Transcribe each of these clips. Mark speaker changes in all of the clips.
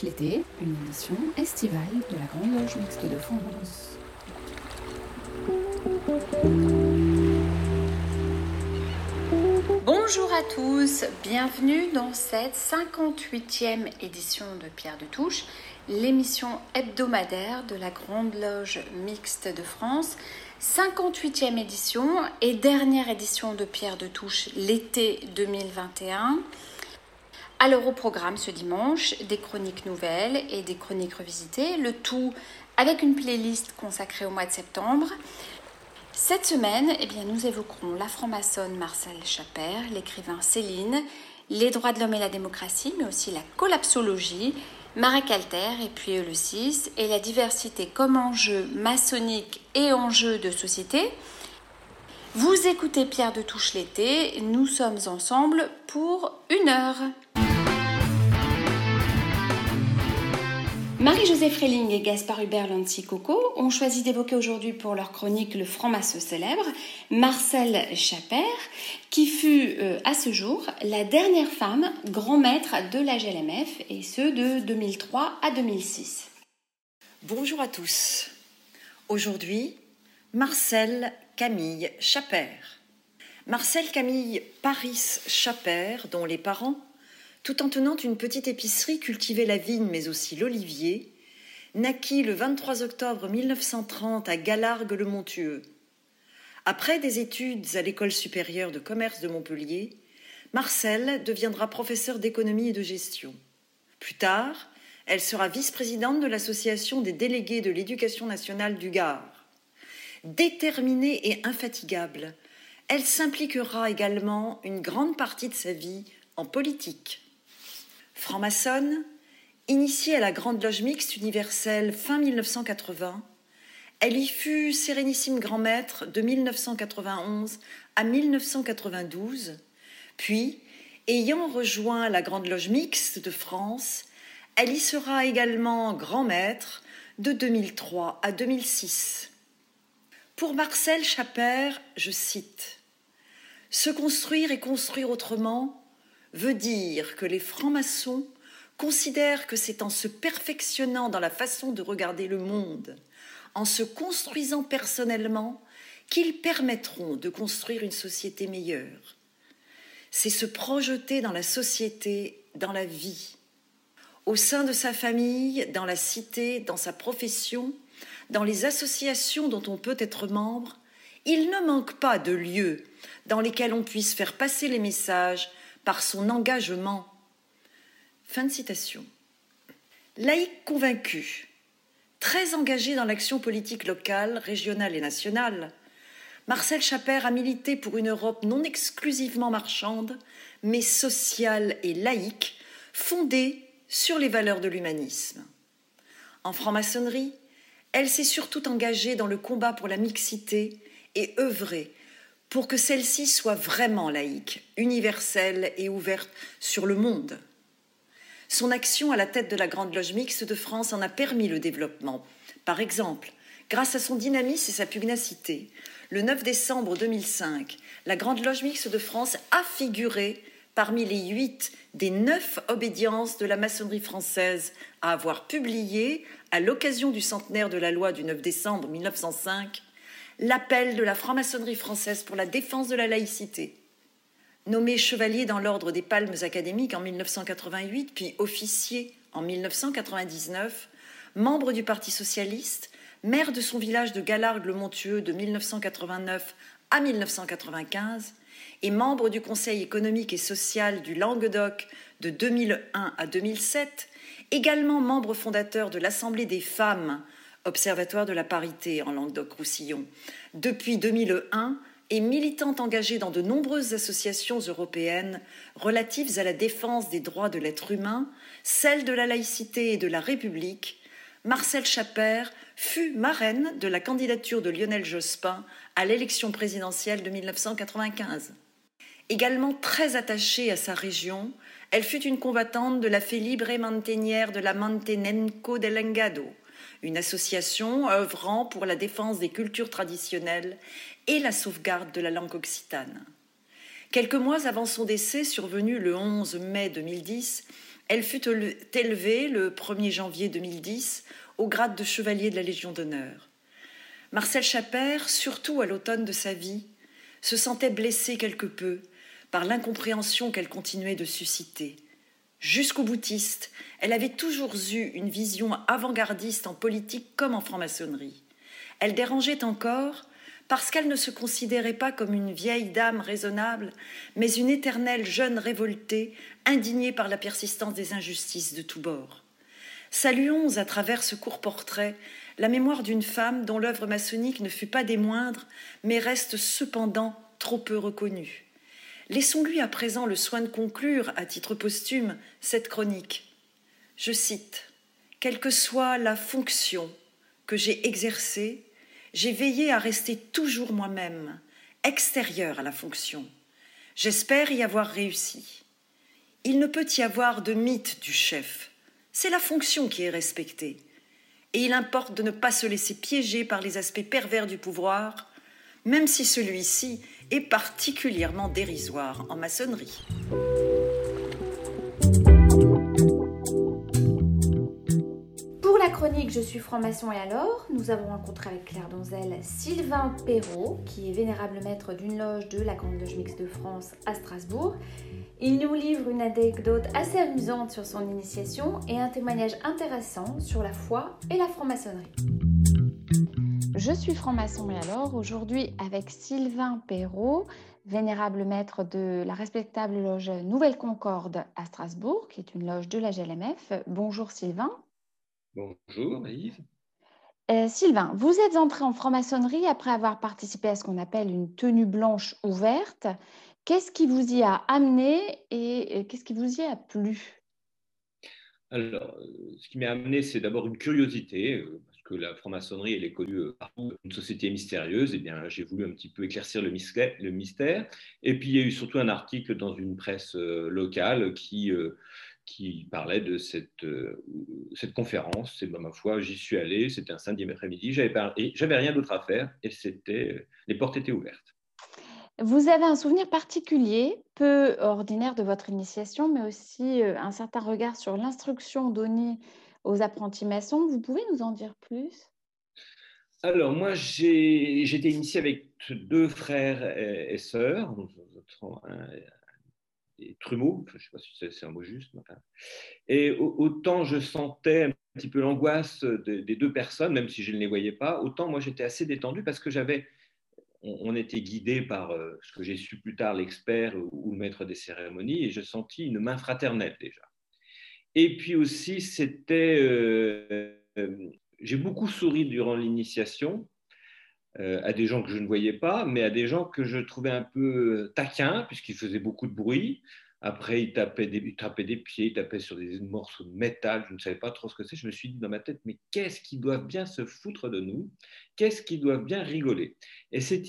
Speaker 1: l'été, une édition estivale de la Grande Loge Mixte de France.
Speaker 2: Bonjour à tous, bienvenue dans cette 58e édition de Pierre de Touche, l'émission hebdomadaire de la Grande Loge Mixte de France. 58e édition et dernière édition de Pierre de Touche l'été 2021. Alors au programme ce dimanche, des chroniques nouvelles et des chroniques revisitées, le tout avec une playlist consacrée au mois de septembre. Cette semaine, eh bien, nous évoquerons la franc-maçonne Marcel Chaper, l'écrivain Céline, les droits de l'homme et la démocratie, mais aussi la collapsologie, Marek Alter et puis le 6, et la diversité comme enjeu maçonnique et enjeu de société. Vous écoutez Pierre de Touche l'été, nous sommes ensemble pour une heure. Marie-Josée Freling et Gaspard Hubert Lancy-Coco ont choisi d'évoquer aujourd'hui pour leur chronique le franc-maçon célèbre, Marcel Chaper, qui fut euh, à ce jour la dernière femme grand maître de la GLMF, et ce de 2003 à 2006.
Speaker 3: Bonjour à tous. Aujourd'hui, Marcel Camille Chaper. Marcel Camille Paris Chaper, dont les parents tout en tenant une petite épicerie, cultivait la vigne mais aussi l'olivier, naquit le 23 octobre 1930 à Galargues-le-Montueux. Après des études à l'école supérieure de commerce de Montpellier, Marcel deviendra professeur d'économie et de gestion. Plus tard, elle sera vice-présidente de l'association des délégués de l'éducation nationale du Gard. Déterminée et infatigable, elle s'impliquera également une grande partie de sa vie en politique. Franc-maçonne, initiée à la Grande Loge Mixte universelle fin 1980, elle y fut sérénissime grand maître de 1991 à 1992, puis, ayant rejoint la Grande Loge Mixte de France, elle y sera également grand maître de 2003 à 2006. Pour Marcel Chaper, je cite Se construire et construire autrement, veut dire que les francs-maçons considèrent que c'est en se perfectionnant dans la façon de regarder le monde, en se construisant personnellement, qu'ils permettront de construire une société meilleure. C'est se projeter dans la société, dans la vie, au sein de sa famille, dans la cité, dans sa profession, dans les associations dont on peut être membre, il ne manque pas de lieux dans lesquels on puisse faire passer les messages par son engagement. Fin de citation. Laïque convaincu, très engagé dans l'action politique locale, régionale et nationale, Marcel Chaper a milité pour une Europe non exclusivement marchande, mais sociale et laïque, fondée sur les valeurs de l'humanisme. En franc-maçonnerie, elle s'est surtout engagée dans le combat pour la mixité et œuvré pour que celle-ci soit vraiment laïque, universelle et ouverte sur le monde. Son action à la tête de la Grande Loge Mixte de France en a permis le développement. Par exemple, grâce à son dynamisme et sa pugnacité, le 9 décembre 2005, la Grande Loge Mixte de France a figuré parmi les huit des neuf obédiences de la maçonnerie française à avoir publié, à l'occasion du centenaire de la loi du 9 décembre 1905, l'appel de la franc-maçonnerie française pour la défense de la laïcité. Nommé chevalier dans l'ordre des Palmes académiques en 1988, puis officier en 1999, membre du Parti socialiste, maire de son village de Galargues-le-Montueux de 1989 à 1995 et membre du Conseil économique et social du Languedoc de 2001 à 2007, également membre fondateur de l'Assemblée des femmes Observatoire de la parité en Languedoc-Roussillon, depuis 2001 et militante engagée dans de nombreuses associations européennes relatives à la défense des droits de l'être humain, celle de la laïcité et de la République, Marcel Chaper fut marraine de la candidature de Lionel Jospin à l'élection présidentielle de 1995. Également très attachée à sa région, elle fut une combattante de la fée libre et mantenière de la Mantenenco del Engado, une association œuvrant pour la défense des cultures traditionnelles et la sauvegarde de la langue occitane. Quelques mois avant son décès, survenu le 11 mai 2010, Elle fut élevée le 1er janvier 2010 au grade de chevalier de la Légion d'honneur. Marcel Chappert, surtout à l'automne de sa vie, se sentait blessée quelque peu par l'incompréhension qu'elle continuait de susciter. Jusqu'au boutiste, elle avait toujours eu une vision avant-gardiste en politique comme en franc-maçonnerie. Elle dérangeait encore parce qu'elle ne se considérait pas comme une vieille dame raisonnable, mais une éternelle jeune révoltée, indignée par la persistance des injustices de tous bords. Saluons à travers ce court portrait la mémoire d'une femme dont l'œuvre maçonnique ne fut pas des moindres, mais reste cependant trop peu reconnue. Laissons-lui à présent le soin de conclure, à titre posthume, cette chronique. Je cite Quelle que soit la fonction que j'ai exercée, j'ai veillé à rester toujours moi-même, extérieur à la fonction. J'espère y avoir réussi. Il ne peut y avoir de mythe du chef. C'est la fonction qui est respectée. Et il importe de ne pas se laisser piéger par les aspects pervers du pouvoir, même si celui-ci est particulièrement dérisoire en maçonnerie.
Speaker 4: chronique Je suis franc-maçon et alors, nous avons rencontré avec Claire Donzel Sylvain Perrault, qui est vénérable maître d'une loge de la Grande Loge Mixte de France à Strasbourg. Il nous livre une anecdote assez amusante sur son initiation et un témoignage intéressant sur la foi et la franc-maçonnerie. Je suis franc-maçon et alors, aujourd'hui avec Sylvain Perrault, vénérable maître de la respectable loge Nouvelle Concorde à Strasbourg, qui est une loge de la GLMF. Bonjour Sylvain.
Speaker 5: Bonjour Yves.
Speaker 4: Euh, Sylvain, vous êtes entré en franc-maçonnerie après avoir participé à ce qu'on appelle une tenue blanche ouverte. Qu'est-ce qui vous y a amené et qu'est-ce qui vous y a plu?
Speaker 5: Alors, euh, ce qui m'a amené, c'est d'abord une curiosité, euh, que la franc-maçonnerie, elle est connue partout, une société mystérieuse. Et eh bien, j'ai voulu un petit peu éclaircir le mystère. Et puis, il y a eu surtout un article dans une presse locale qui qui parlait de cette, euh, conférence. C'est ma foi, j'y suis allé, c'était un samedi après-midi, j'avais rien d'autre à faire et c'était, euh, les portes étaient ouvertes.
Speaker 4: Vous avez un souvenir particulier, peu ordinaire de votre initiation, mais aussi euh, un certain regard sur l'instruction donnée aux apprentis maçons. Vous pouvez nous en dire plus?
Speaker 5: Alors, moi, été initié avec deux frères et, sœurs, trumeaux, je ne sais pas si c'est un mot juste. Et autant je sentais un petit peu l'angoisse des deux personnes, même si je ne les voyais pas, autant moi j'étais assez détendu parce que j'avais, on, était guidé par euh, ce que j'ai su plus tard, l'expert ou le maître des cérémonies, et je sentis une main fraternelle déjà. Et puis aussi, c'était, euh, euh, j'ai beaucoup souri durant l'initiation, à des gens que je ne voyais pas, mais à des gens que je trouvais un peu taquins, puisqu'ils faisaient beaucoup de bruit. Après, ils tapaient, des, des pieds, ils tapaient sur des morceaux de métal, je ne savais pas trop ce que c'est. Je me suis dit dans ma tête, mais qu'est-ce qu'ils doivent bien se foutre de nous? Qu'est-ce qu'ils doivent bien rigoler? Et c'est,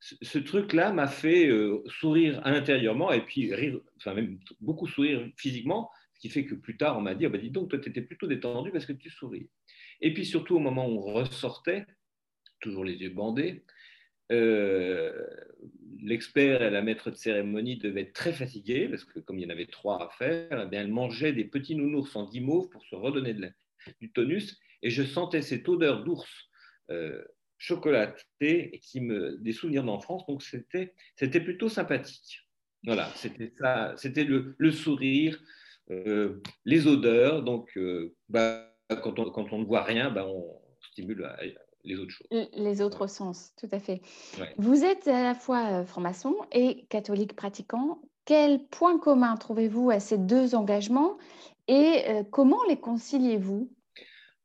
Speaker 5: ce truc-là m'a fait euh, sourire intérieurement et puis rire, enfin même beaucoup sourire physiquement, qui fait que plus tard, on m'a dit, oh, bah, dis donc, toi, tu étais plutôt détendu parce que tu souris. Et puis surtout, au moment où on ressortait, toujours les yeux bandés, euh, l'expert et la maître de cérémonie devaient être très fatigués parce que comme il y en avait trois à faire, eh elle mangeait des petits nounours en guimauve pour se redonner du tonus et je sentais cette odeur d'ours euh, chocolaté qui me des souvenirs d'enfance donc c'était c'était plutôt sympathique. Voilà, c'était ça, c'était le, sourire, euh, les odeurs. Donc, bah, quand, on, quand on ne voit rien, bah, on stimule les autres choses.
Speaker 4: Les autres sens, tout à fait. Vous êtes à la fois euh, franc-maçon et catholique pratiquant. Quel point commun trouvez-vous à ces deux engagements et euh, comment les conciliez-vous?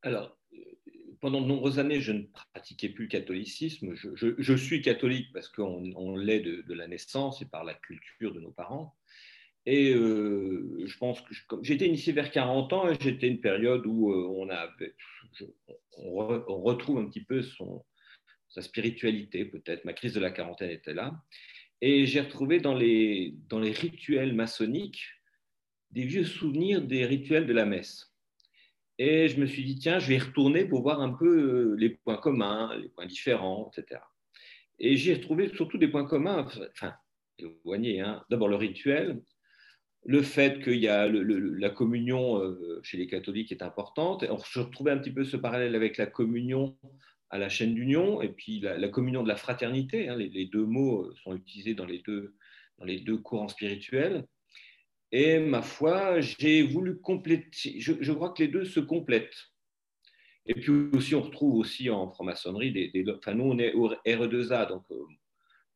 Speaker 5: Alors, euh, pendant de nombreuses années, je ne pratiquais plus le catholicisme. Je, suis catholique parce qu'on l'est de, de, la naissance et par la culture de nos parents. Et euh, je pense que j'étais initié vers 40 ans et j'étais une période où euh, on, a, on, retrouve un petit peu sa spiritualité, peut-être. Ma crise de la quarantaine était là. Et j'ai retrouvé dans les, dans les rituels maçonniques des vieux souvenirs des rituels de la messe. Et je me suis dit, tiens, je vais y retourner pour voir un peu euh, les points communs, les points différents, etc. Et j'ai retrouvé surtout des points communs, enfin, éloignés. Hein. D'abord le rituel, le fait qu'il y a la communion euh, chez les catholiques est importante. je retrouvais un petit peu ce parallèle avec la communion à la chaîne d'union et puis la, communion de la fraternité. Hein. les, deux mots sont utilisés dans les deux, dans les deux courants spirituels. Et ma foi, j'ai voulu compléter, je, crois que les deux se complètent. Et puis aussi, on retrouve aussi en franc-maçonnerie, des, enfin nous on est au RE2A, donc euh,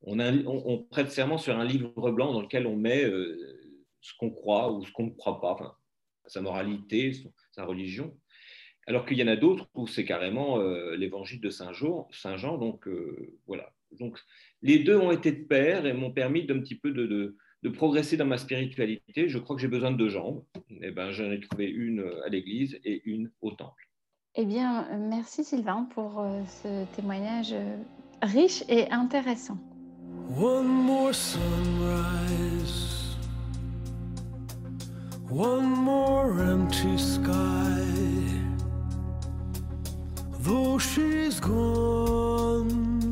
Speaker 5: on, on, prête serment sur un livre blanc dans lequel on met euh, ce qu'on croit ou ce qu'on ne croit pas, sa moralité, sa religion. Alors qu'il y en a d'autres où c'est carrément euh, l'évangile de Saint Jean. Saint Jean donc euh, voilà. Donc les deux ont été de pair et m'ont permis d'un petit peu de, de, progresser dans ma spiritualité. Je crois que j'ai besoin de deux jambes. Et eh ben, j'en ai trouvé une à l'église et une au temple.
Speaker 6: Eh bien, merci Sylvain pour euh, ce témoignage riche et intéressant. One more sunrise. One more empty sky. Though she's gone,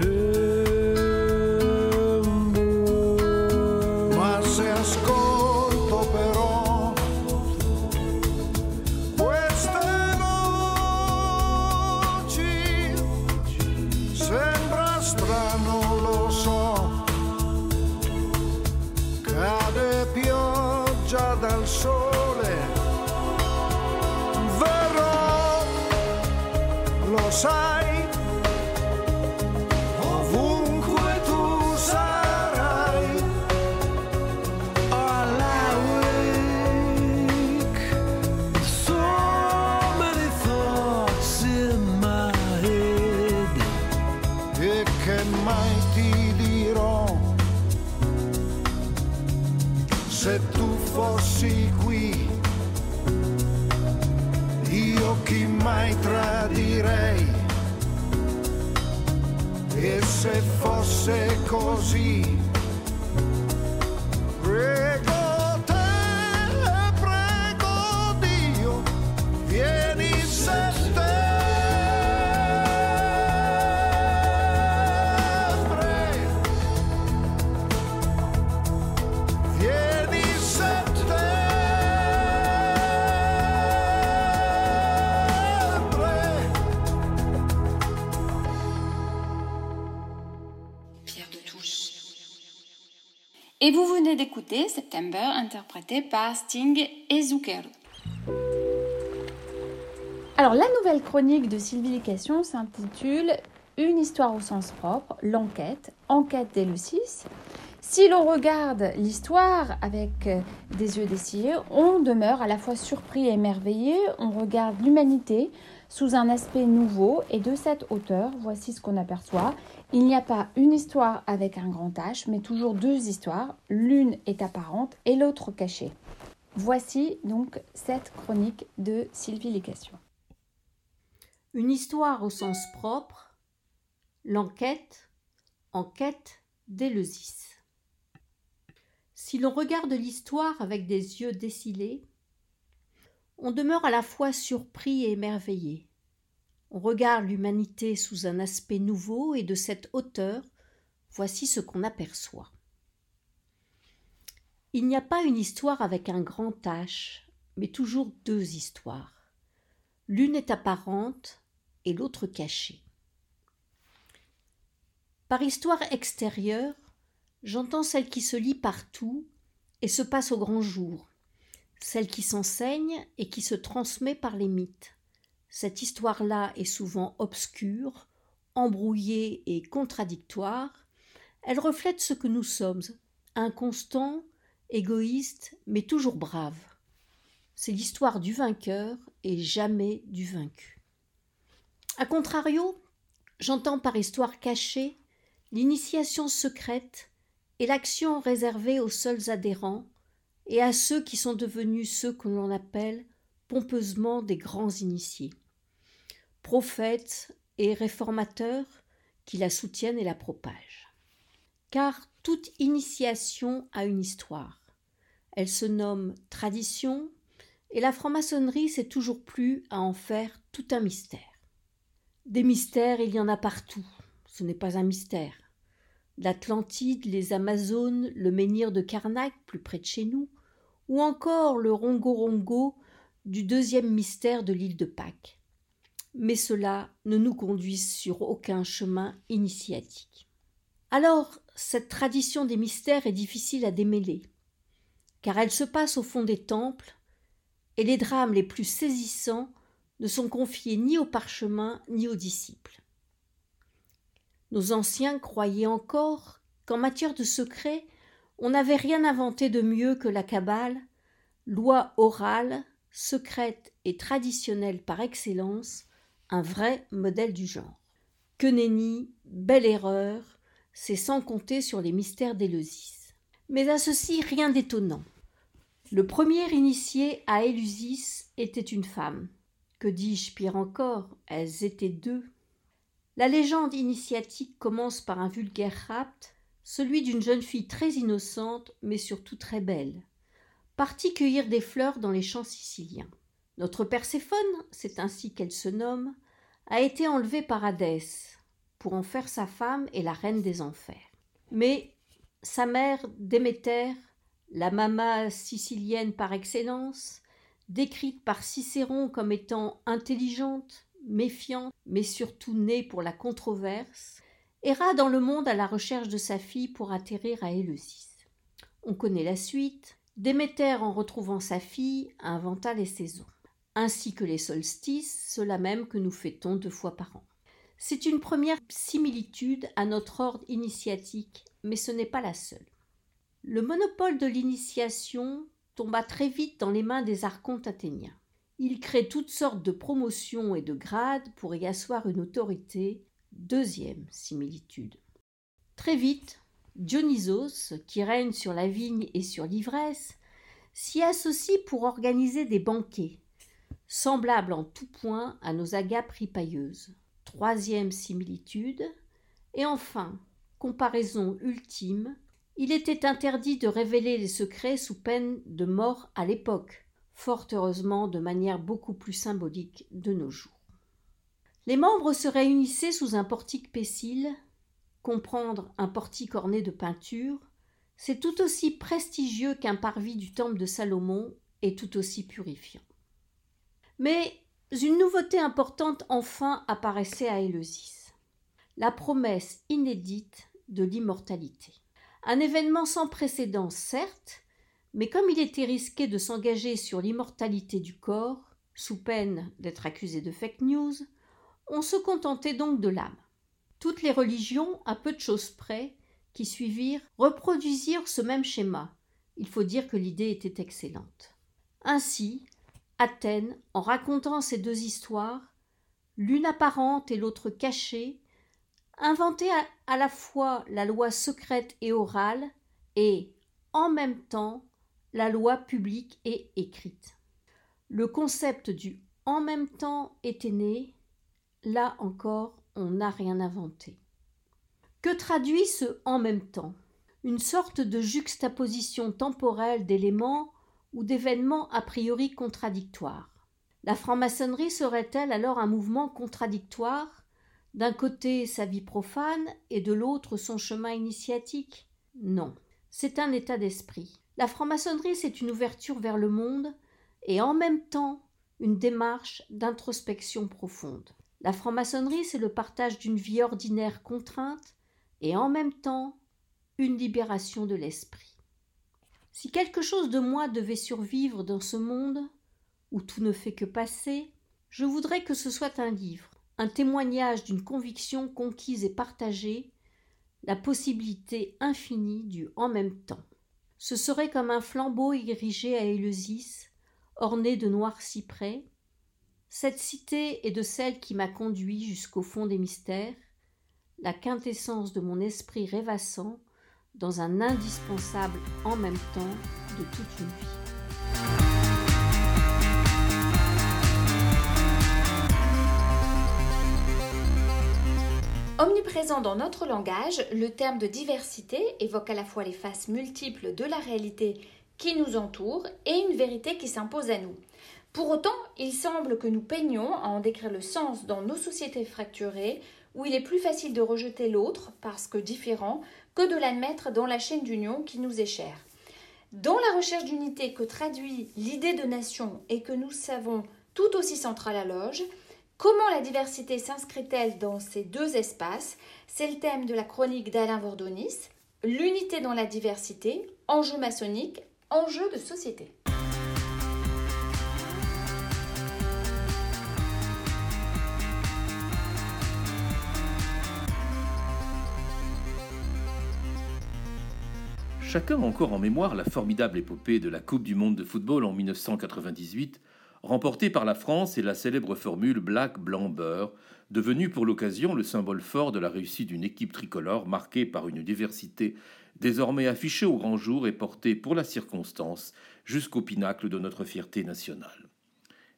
Speaker 6: Et September interprété par Sting et Zucker. Alors la nouvelle chronique de Sylvification s'intitule Une histoire au sens propre, l'enquête, enquête des. Si l'on regarde l'histoire avec des yeux dessillés, on demeure à la fois surpris et émerveillé, on regarde l'humanité sous un aspect nouveau et de cette hauteur, voici ce qu'on aperçoit. Il n'y a pas une histoire avec un grand H, mais toujours deux histoires. L'une est apparente et l'autre cachée. Voici donc cette chronique de Sylvie Lécation.
Speaker 7: Une histoire au sens propre, l'enquête, enquête d'Éleusis. Si l'on regarde l'histoire avec des yeux décilés, on demeure à la fois surpris et émerveillé. On regarde l'humanité sous un aspect nouveau et de cette hauteur, voici ce qu'on aperçoit. Il n'y a pas une histoire avec un grand H, mais toujours deux histoires. L'une est apparente et l'autre cachée. Par histoire extérieure, j'entends celle qui se lit partout et se passe au grand jour, celle qui s'enseigne et qui se transmet par les mythes. Cette histoire-là est souvent obscure, embrouillée et contradictoire. Elle reflète ce que nous sommes, inconstants, égoïstes, mais toujours braves. C'est l'histoire du vainqueur et jamais du vaincu. A contrario, j'entends par histoire cachée l'initiation secrète et l'action réservée aux seuls adhérents et à ceux qui sont devenus ceux que l'on appelle pompeusement des grands initiés, prophètes et réformateurs qui la soutiennent et la propagent. Car toute initiation a une histoire. Elle se nomme tradition, et la franc-maçonnerie s'est toujours plu à en faire tout un mystère. Des mystères, il y en a partout. Ce n'est pas un mystère. L'Atlantide, les Amazones, le menhir de Karnak, plus près de chez nous, ou encore le Rongo-Rongo du deuxième mystère de l'île de Pâques. Mais cela ne nous conduit sur aucun chemin initiatique. Alors, cette tradition des mystères est difficile à démêler, car elle se passe au fond des temples, et les drames les plus saisissants ne sont confiés ni aux parchemins ni aux disciples. Nos anciens croyaient encore qu'en matière de secret, on n'avait rien inventé de mieux que la Kabbale, loi orale, secrète et traditionnelle par excellence, un vrai modèle du genre. Que nenni, belle erreur, c'est sans compter sur les mystères d'Éleusis. Mais à ceci rien d'étonnant. Le premier initié à Éleusis était une femme. Que dis-je pire encore, elles étaient deux. La légende initiatique commence par un vulgaire rapt celui d'une jeune fille très innocente, mais surtout très belle, partie cueillir des fleurs dans les champs siciliens. Notre Perséphone, c'est ainsi qu'elle se nomme, a été enlevée par Hadès pour en faire sa femme et la reine des enfers. Mais sa mère, Déméter, la mama sicilienne par excellence, décrite par Cicéron comme étant intelligente, méfiante, mais surtout née pour la controverse, erra dans le monde à la recherche de sa fille pour atterrir à Éleusis. On connaît la suite. Déméter, en retrouvant sa fille, inventa les saisons, ainsi que les solstices, cela même que nous fêtons deux fois par an. C'est une première similitude à notre ordre initiatique, mais ce n'est pas la seule. Le monopole de l'initiation tomba très vite dans les mains des archontes athéniens. Ils créent toutes sortes de promotions et de grades pour y asseoir une autorité Deuxième similitude. Très vite, Dionysos, qui règne sur la vigne et sur l'ivresse, s'y associe pour organiser des banquets, semblables en tout point à nos agapes ripailleuses. Troisième similitude. Et enfin, comparaison ultime, il était interdit de révéler les secrets sous peine de mort à l'époque, fort heureusement de manière beaucoup plus symbolique de nos jours. Les membres se réunissaient sous un portique pessile. Comprendre un portique orné de peinture, c'est tout aussi prestigieux qu'un parvis du temple de Salomon et tout aussi purifiant. Mais une nouveauté importante enfin apparaissait à Éleusis la promesse inédite de l'immortalité. Un événement sans précédent, certes, mais comme il était risqué de s'engager sur l'immortalité du corps, sous peine d'être accusé de fake news, on se contentait donc de l'âme. Toutes les religions, à peu de choses près, qui suivirent, reproduisirent ce même schéma. Il faut dire que l'idée était excellente. Ainsi, Athènes, en racontant ces deux histoires, l'une apparente et l'autre cachée, inventait à, la fois la loi secrète et orale et, en même temps, la loi publique et écrite. Le concept du en même temps était né, Là encore, on n'a rien inventé. Que traduit ce en même temps Une sorte de juxtaposition temporelle d'éléments ou d'événements a priori contradictoires. La franc-maçonnerie serait-elle alors un mouvement contradictoire? D'un côté sa vie profane et de l'autre son chemin initiatique? Non, c'est un état d'esprit. La franc-maçonnerie c'est une ouverture vers le monde et en même temps une démarche d'introspection profonde. La franc-maçonnerie c'est le partage d'une vie ordinaire contrainte et en même temps une libération de l'esprit. Si quelque chose de moi devait survivre dans ce monde, où tout ne fait que passer, je voudrais que ce soit un livre, un témoignage d'une conviction conquise et partagée, la possibilité infinie du en même temps. Ce serait comme un flambeau érigé à Éleusis, orné de noirs cyprès. Cette cité est de celle qui m'a conduit jusqu'au fond des mystères, la quintessence de mon esprit rêvassant dans un indispensable en même temps de toute une vie.
Speaker 2: Omniprésent dans notre langage, le terme de diversité évoque à la fois les faces multiples de la réalité qui nous entoure et une vérité qui s'impose à nous. Pour autant, il semble que nous peignons à en décrire le sens dans nos sociétés fracturées, où il est plus facile de rejeter l'autre parce que différent que de l'admettre dans la chaîne d'union qui nous est chère. Dans la recherche d'unité que traduit l'idée de nation et que nous savons tout aussi centrale à Loge, Comment la diversité s'inscrit-elle dans ces deux espaces? C'est le thème de la chronique d'Alain Vordonis, l'unité dans la diversité, enjeu maçonnique, enjeu de société.
Speaker 8: Chacun a encore en mémoire la formidable épopée de la Coupe du monde de football en 1998 remporté par la France et la célèbre formule Black Blanc Beurre, devenue pour l'occasion le symbole fort de la réussite d'une équipe tricolore marquée par une diversité désormais affichée au grand jour et portée pour la circonstance jusqu'au pinacle de notre fierté nationale.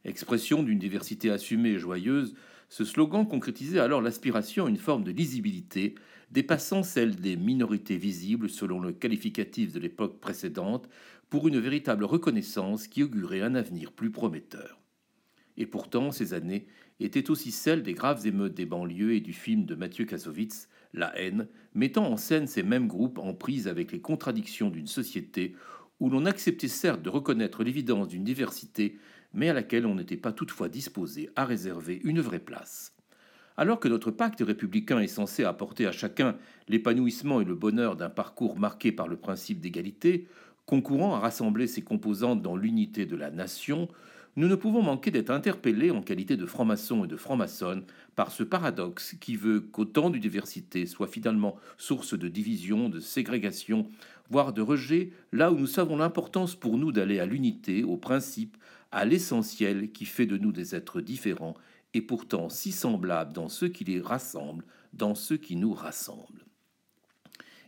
Speaker 8: Expression d'une diversité assumée et joyeuse, ce slogan concrétisait alors l'aspiration à une forme de lisibilité dépassant celle des minorités visibles selon le qualificatif de l'époque précédente, pour une véritable reconnaissance qui augurait un avenir plus prometteur. Et pourtant, ces années étaient aussi celles des graves émeutes des banlieues et du film de Mathieu Kassovitz, La haine, mettant en scène ces mêmes groupes en prise avec les contradictions d'une société où l'on acceptait certes de reconnaître l'évidence d'une diversité, mais à laquelle on n'était pas toutefois disposé à réserver une vraie place. Alors que notre pacte républicain est censé apporter à chacun l'épanouissement et le bonheur d'un parcours marqué par le principe d'égalité, concourant à rassembler ses composantes dans l'unité de la nation, nous ne pouvons manquer d'être interpellés en qualité de francs-maçons et de francs-maçonnes par ce paradoxe qui veut qu'autant de diversité soit finalement source de division, de ségrégation, voire de rejet, là où nous savons l'importance pour nous d'aller à l'unité, au principe, à l'essentiel qui fait de nous des êtres différents et pourtant si semblables dans ceux qui les rassemblent, dans ceux qui nous rassemblent.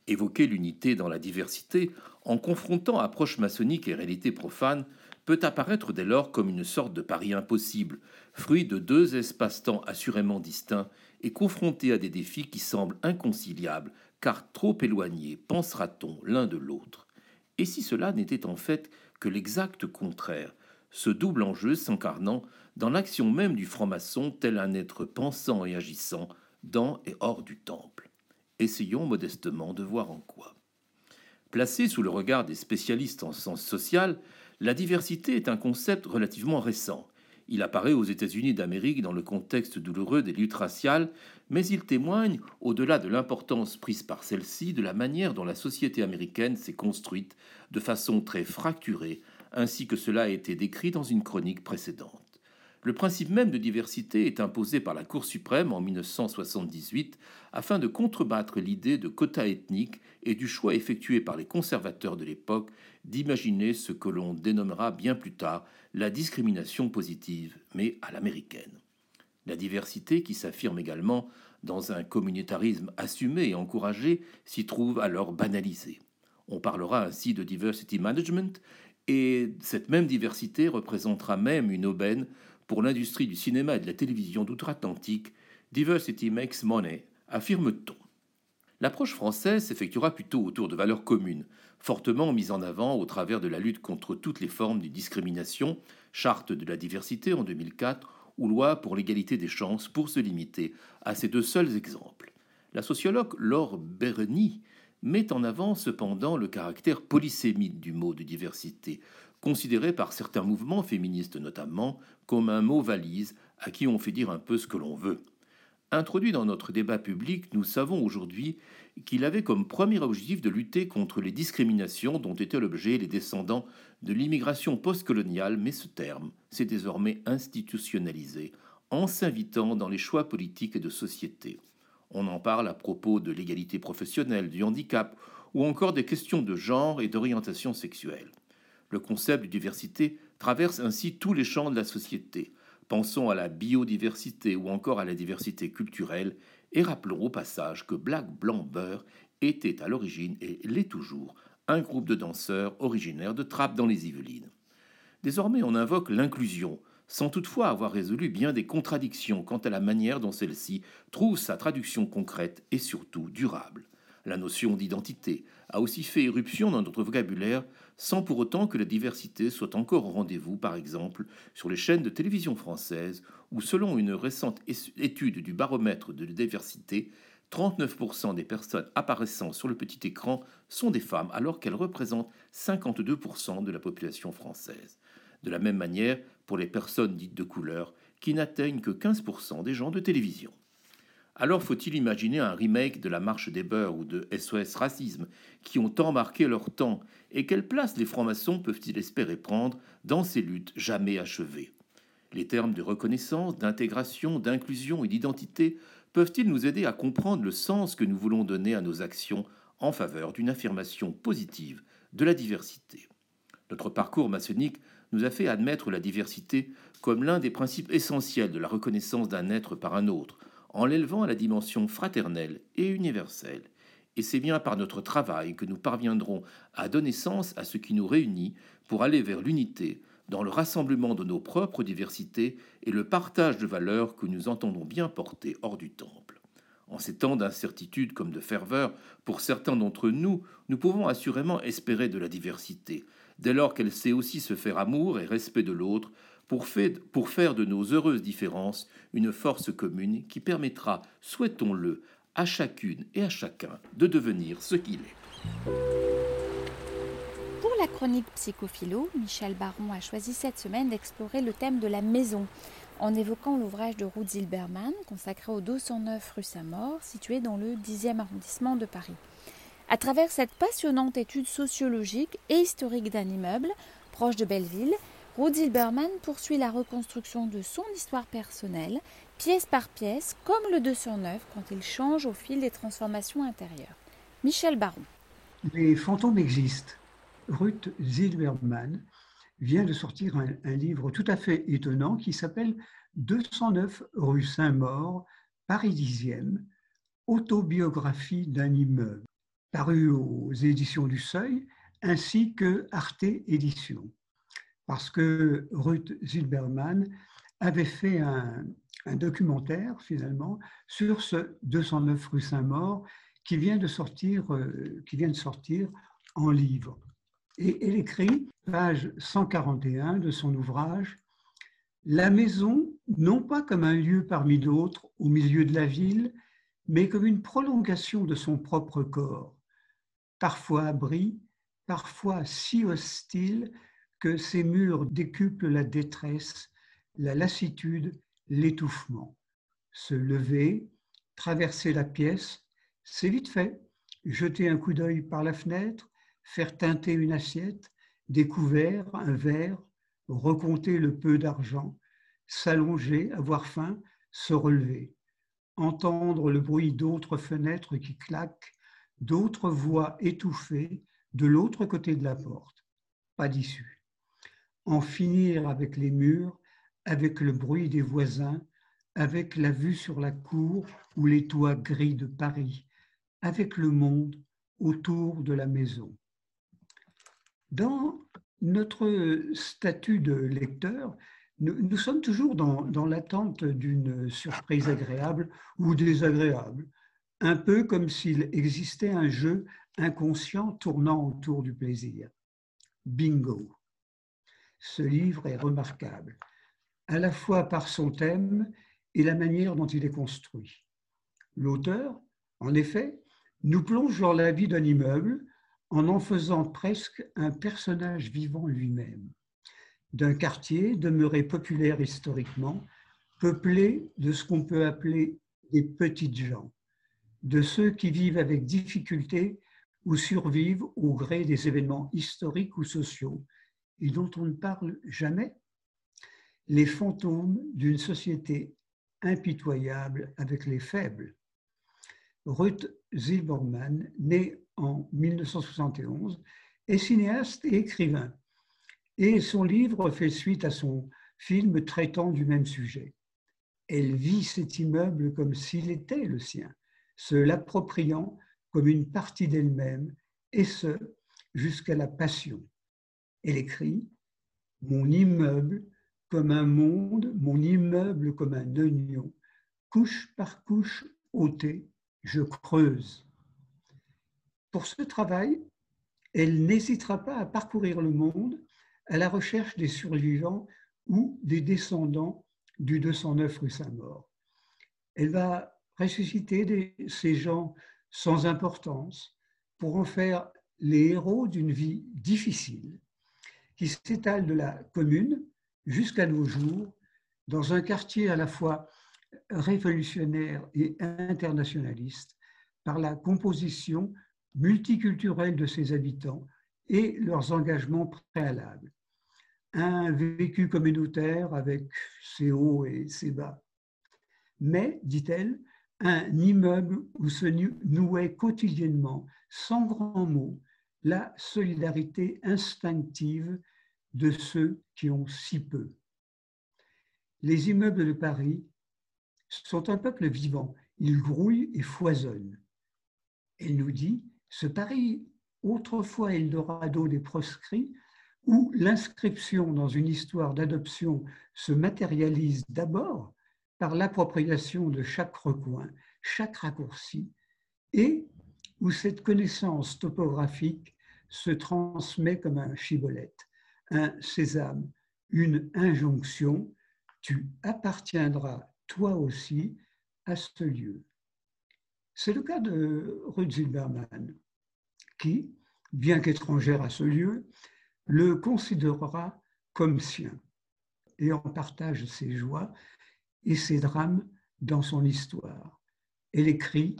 Speaker 8: Évoquer l'unité dans la diversité en confrontant approche maçonnique et réalité profane peut apparaître dès lors comme une sorte de pari impossible, fruit de deux espaces-temps assurément distincts et confrontés à des défis qui semblent inconciliables, car trop éloignés, pensera-t-on, l'un de l'autre. Et si cela n'était en fait que l'exact contraire, ce double enjeu s'incarnant dans l'action même du franc-maçon tel un être pensant et agissant dans et hors du temple. Essayons modestement de voir en quoi. Placé sous le regard des spécialistes en sens social, la diversité est un concept relativement récent. Il apparaît aux États-Unis d'Amérique dans le contexte douloureux des luttes raciales, mais il témoigne, au-delà de l'importance prise par celle-ci, de la manière dont la société américaine s'est construite de façon très fracturée, ainsi que cela a été décrit dans une chronique précédente. Le principe même de diversité est imposé par la Cour suprême en 1978 afin de contrebattre l'idée de quotas ethniques et du choix effectué par les conservateurs de l'époque d'imaginer ce que l'on dénommera bien plus tard la discrimination positive, mais à l'américaine. La diversité, qui s'affirme également dans un communautarisme assumé et encouragé, s'y trouve alors banalisée. On parlera ainsi de diversity management, et cette même diversité représentera même une aubaine pour l'industrie du cinéma et de la télévision d'outre-Atlantique, Diversity makes money, affirme-t-on. L'approche française s'effectuera plutôt autour de valeurs communes, fortement mises en avant au travers de la lutte contre toutes les formes de discrimination, charte de la diversité en 2004 ou loi pour l'égalité des chances pour se limiter à ces deux seuls exemples. La sociologue Laure Berny met en avant cependant le caractère polysémite du mot de diversité, considéré par certains mouvements féministes notamment comme un mot valise à qui on fait dire un peu ce que l'on veut. Introduit dans notre débat public, nous savons aujourd'hui qu'il avait comme premier objectif de lutter contre les discriminations dont étaient l'objet les descendants de l'immigration postcoloniale, mais ce terme s'est désormais institutionnalisé en s'invitant dans les choix politiques et de société. On en parle à propos de l'égalité professionnelle, du handicap ou encore des questions de genre et d'orientation sexuelle. Le concept de diversité traverse ainsi tous les champs de la société, Pensons à la biodiversité ou encore à la diversité culturelle et rappelons au passage que Black Blanc Beurre était à l'origine et l'est toujours un groupe de danseurs originaires de Trappes dans les Yvelines. Désormais, on invoque l'inclusion, sans toutefois avoir résolu bien des contradictions quant à la manière dont celle-ci trouve sa traduction concrète et surtout durable. La notion d'identité a aussi fait éruption dans notre vocabulaire sans pour autant que la diversité soit encore au rendez-vous, par exemple, sur les chaînes de télévision françaises, où selon une récente étude du baromètre de diversité, 39% des personnes apparaissant sur le petit écran sont des femmes, alors qu'elles représentent 52% de la population française. De la même manière pour les personnes dites de couleur, qui n'atteignent que 15% des gens de télévision. Alors faut-il imaginer un remake de La Marche des Beurs ou de SOS Racisme, qui ont tant marqué leur temps, et quelle place les francs-maçons peuvent-ils espérer prendre dans ces luttes jamais achevées? Les termes de reconnaissance, d'intégration, d'inclusion et d'identité peuvent-ils nous aider à comprendre le sens que nous voulons donner à nos actions en faveur d'une affirmation positive de la diversité? Notre parcours maçonnique nous a fait admettre la diversité comme l'un des principes essentiels de la reconnaissance d'un être par un autre, en l'élevant à la dimension fraternelle et universelle. Et c'est bien par notre travail que nous parviendrons à donner sens à ce qui nous réunit pour aller vers l'unité, dans le rassemblement de nos propres diversités et le partage de valeurs que nous entendons bien porter hors du temple. En ces temps d'incertitude comme de ferveur, pour certains d'entre nous, nous pouvons assurément espérer de la diversité, dès lors qu'elle sait aussi se faire amour et respect de l'autre, pour, faire de nos heureuses différences une force commune qui permettra, souhaitons-le, à chacune et à chacun de devenir ce qu'il est.
Speaker 2: Pour la chronique Psychophilo, Michel Baron a choisi cette semaine d'explorer le thème de la maison en évoquant l'ouvrage de Ruth Zilberman consacré au 209 rue Saint-Maur, situé dans le 10e arrondissement de Paris. À travers cette passionnante étude sociologique et historique d'un immeuble proche de Belleville, Ruth Zilberman poursuit la reconstruction de son histoire personnelle, pièce par pièce, comme le 209 quand il change au fil des transformations intérieures. Michel Baron.
Speaker 9: Les fantômes existent. Ruth Zilberman vient de sortir un, livre tout à fait étonnant qui s'appelle 209 rue Saint-Maur, Paris 10e, autobiographie d'un immeuble, paru aux éditions du Seuil ainsi que Arte Éditions parce que Ruth Zilberman avait fait un, documentaire finalement sur ce 209 rue Saint-Maur qui vient de sortir, euh, qui vient de sortir en livre. Et elle écrit, page 141 de son ouvrage, La maison, non pas comme un lieu parmi d'autres au milieu de la ville, mais comme une prolongation de son propre corps, parfois abri, parfois si hostile que ces murs décuplent la détresse, la lassitude, l'étouffement. Se lever, traverser la pièce, c'est vite fait. Jeter un coup d'œil par la fenêtre, faire teinter une assiette, découvert un verre, recompter le peu d'argent, s'allonger, avoir faim, se relever, entendre le bruit d'autres fenêtres qui claquent, d'autres voix étouffées de l'autre côté de la porte. Pas d'issue en finir avec les murs, avec le bruit des voisins, avec la vue sur la cour ou les toits gris de Paris, avec le monde autour de la maison. Dans notre statut de lecteur, nous, sommes toujours dans, l'attente d'une surprise agréable ou désagréable, un peu comme s'il existait un jeu inconscient tournant autour du plaisir. Bingo. Ce livre est remarquable, à la fois par son thème et la manière dont il est construit. L'auteur, en effet, nous plonge dans la vie d'un immeuble en en faisant presque un personnage vivant lui-même, d'un quartier demeuré populaire historiquement, peuplé de ce qu'on peut appeler des petites gens, de ceux qui vivent avec difficulté ou survivent au gré des événements historiques ou sociaux et dont on ne parle jamais, les fantômes d'une société impitoyable avec les faibles. Ruth Zilberman, née en 1971, est cinéaste et écrivain, et son livre fait suite à son film traitant du même sujet. Elle vit cet immeuble comme s'il était le sien, se l'appropriant comme une partie d'elle-même, et ce, jusqu'à la passion. Elle écrit Mon immeuble comme un monde, mon immeuble comme un oignon, couche par couche ôté, je creuse. Pour ce travail, elle n'hésitera pas à parcourir le monde à la recherche des survivants ou des descendants du 209 rue Saint-Maur. Elle va ressusciter ces gens sans importance pour en faire les héros d'une vie difficile qui s'étale de la commune jusqu'à nos jours dans un quartier à la fois révolutionnaire et internationaliste par la composition multiculturelle de ses habitants et leurs engagements préalables. Un vécu communautaire avec ses hauts et ses bas. Mais, dit-elle, un immeuble où se nouait quotidiennement, sans grands mots, la solidarité instinctive de ceux qui ont si peu. Les immeubles de Paris sont un peuple vivant, ils grouillent et foisonnent. Elle nous dit, ce Paris, autrefois Eldorado des proscrits, où l'inscription dans une histoire d'adoption se matérialise d'abord par l'appropriation de chaque recoin, chaque raccourci, et où cette connaissance topographique se transmet comme un chibolette, un sésame, une injonction, tu appartiendras toi aussi à ce lieu. C'est le cas de Ruth Zilberman, qui, bien qu'étrangère à ce lieu, le considérera comme sien et en partage ses joies et ses drames dans son histoire. Elle écrit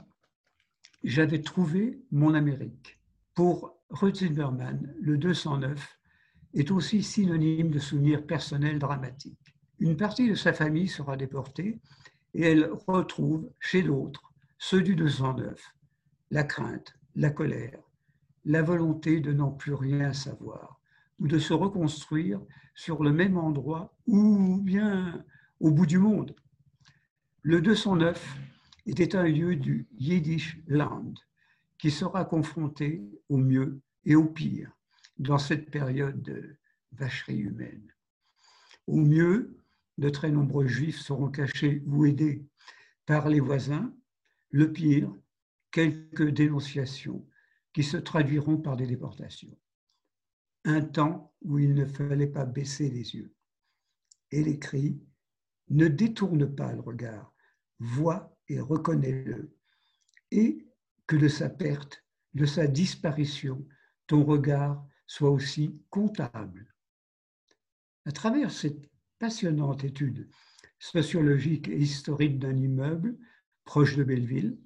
Speaker 9: J'avais trouvé mon Amérique. Pour Ruth Zilberman, le 209 est aussi synonyme de souvenirs personnels dramatiques. Une partie de sa famille sera déportée et elle retrouve chez d'autres ceux du 209, la crainte, la colère, la volonté de n'en plus rien savoir ou de se reconstruire sur le même endroit ou bien au bout du monde. Le 209 était un lieu du Yiddish Land qui sera confronté au mieux et au pire dans cette période de vacherie humaine. Au mieux, de très nombreux juifs seront cachés ou aidés par les voisins. Le pire, quelques dénonciations qui se traduiront par des déportations. Un temps où il ne fallait pas baisser les yeux. Et les cris, ne détourne pas le regard, vois et reconnais-le. Et que de sa perte, de sa disparition, ton regard soit aussi comptable. À travers cette passionnante étude sociologique et historique d'un immeuble proche de Belleville,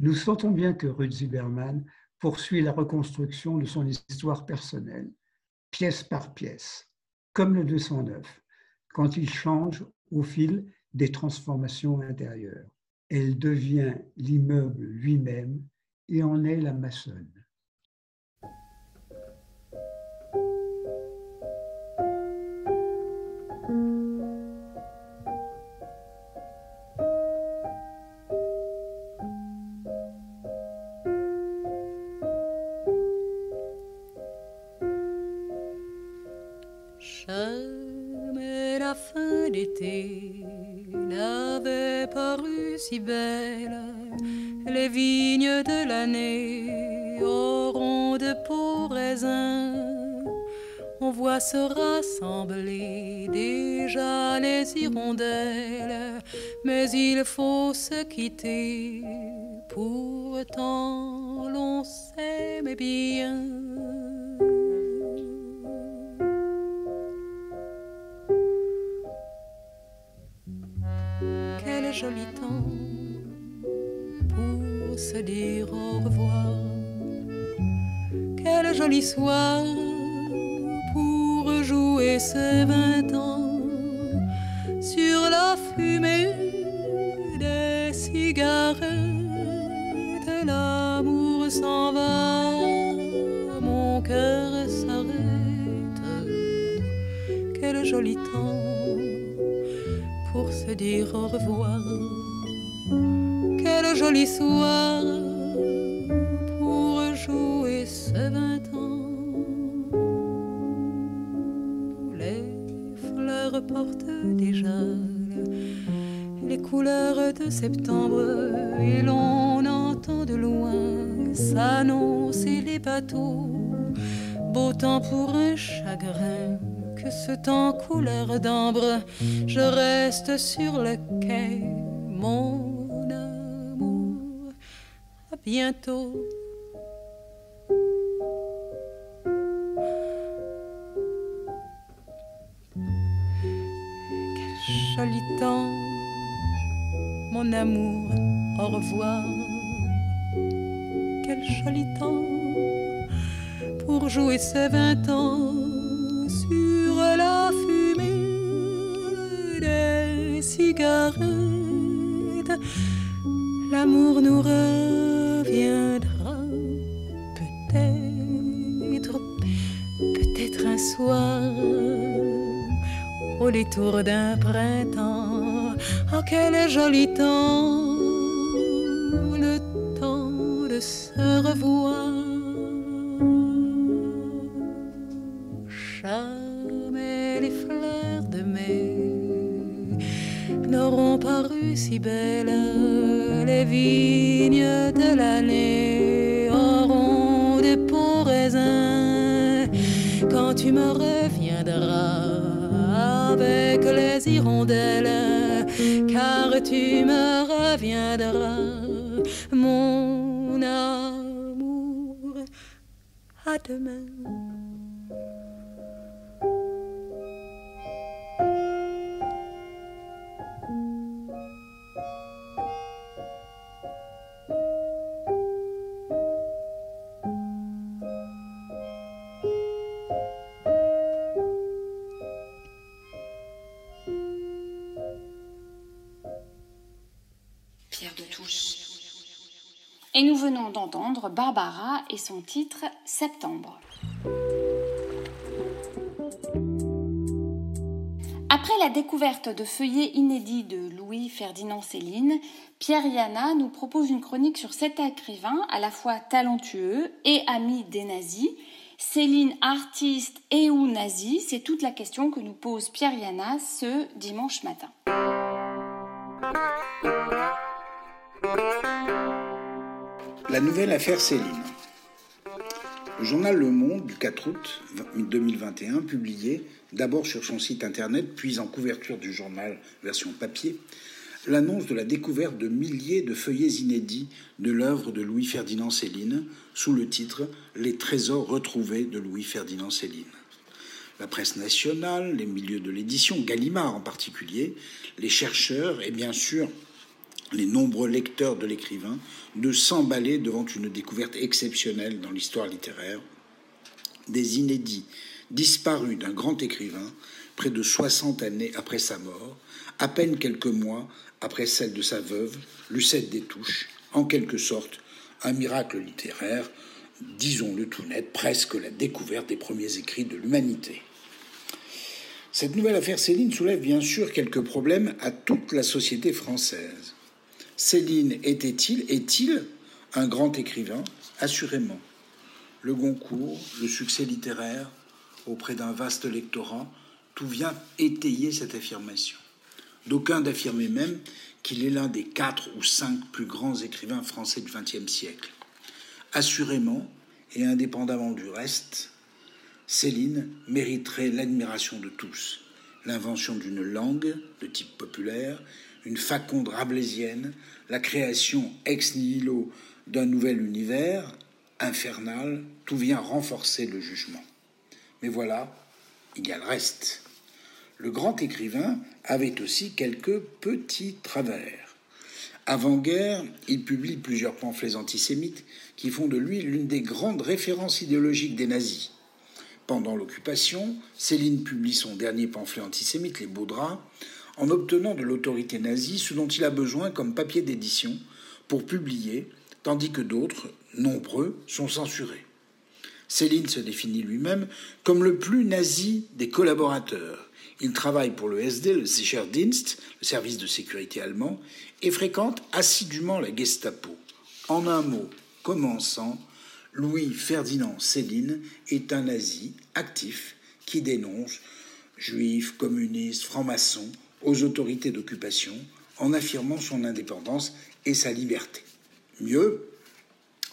Speaker 9: nous sentons bien que Ruth Zimmermann poursuit la reconstruction de son histoire personnelle, pièce par pièce, comme le 209, quand il change au fil des transformations intérieures. Elle devient l'immeuble lui-même et en est la maçonne.
Speaker 10: Si belles, les vignes de l'année auront de pour raisin. On voit se rassembler déjà les hirondelles, mais il faut se quitter. Pourtant, l'on s'aime bien. Quel joli dire au revoir. Quel joli soir pour jouer ces vingt ans sur la fumée des cigarettes. L'amour s'en va, mon cœur s'arrête. Quel joli temps pour se dire au revoir. Quel joli soir pour jouer ce vingt ans. Les fleurs portent déjà les couleurs de septembre et l'on entend de loin s'annoncer les bateaux. Beau temps pour un chagrin que ce temps couleur d'ambre, je reste sur le quai, bientôt. Quel joli mon amour, au revoir. Quel joli pour jouer ces vingt ans sur la fumée des cigarettes. L'amour nous reviendra peut-être, peut-être un soir au détour d'un printemps. Oh, quel joli temps,
Speaker 2: Barbara et son titre Septembre. Après la découverte de feuillets inédits de Louis-Ferdinand Céline, Pierre Yana nous propose une chronique sur cet écrivain à la fois talentueux et ami des nazis. Céline, artiste et ou nazi, c'est toute la question que nous pose Pierre Yana ce dimanche matin.
Speaker 11: La nouvelle affaire Céline. Le journal Le Monde du 4 août 2021 publiait, d'abord sur son site internet, puis en couverture du journal version papier, l'annonce de la découverte de milliers de feuillets inédits de l'œuvre de Louis-Ferdinand Céline, sous le titre Les trésors retrouvés de Louis-Ferdinand Céline. La presse nationale, les milieux de l'édition, Gallimard en particulier, les chercheurs et bien sûr les nombreux lecteurs de l'écrivain de s'emballer devant une découverte exceptionnelle dans l'histoire littéraire, des inédits disparus d'un grand écrivain près de 60 années après sa mort, à peine quelques mois après celle de sa veuve, Lucette Détouche, en quelque sorte un miracle littéraire, disons-le tout net, presque la découverte des premiers écrits de l'humanité. Cette nouvelle affaire Céline soulève bien sûr quelques problèmes à toute la société française. Céline était-il, est-il un grand écrivain? Assurément. Le Goncourt, le succès littéraire auprès d'un vaste lectorat, tout vient étayer cette affirmation. D'aucuns d'affirmer même qu'il est l'un des quatre ou cinq plus grands écrivains français du XXe siècle. Assurément, et indépendamment du reste, Céline mériterait l'admiration de tous. L'invention d'une langue de type populaire, une faconde rabelaisienne, la création ex nihilo d'un nouvel univers infernal, tout vient renforcer le jugement. Mais voilà, il y a le reste. Le grand écrivain avait aussi quelques petits travers. Avant-guerre, il publie plusieurs pamphlets antisémites qui font de lui l'une des grandes références idéologiques des nazis. Pendant l'occupation, Céline publie son dernier pamphlet antisémite, Les Beaux en obtenant de l'autorité nazie ce dont il a besoin comme papier d'édition pour publier, tandis que d'autres, nombreux, sont censurés. Céline se définit lui-même comme le plus nazi des collaborateurs. Il travaille pour le SD, le Sicherdienst, le service de sécurité allemand, et fréquente assidûment la Gestapo. En un mot, commençant, Louis Ferdinand Céline est un nazi actif qui dénonce juifs, communistes, francs-maçons aux autorités d'occupation en affirmant son indépendance et sa liberté. Mieux,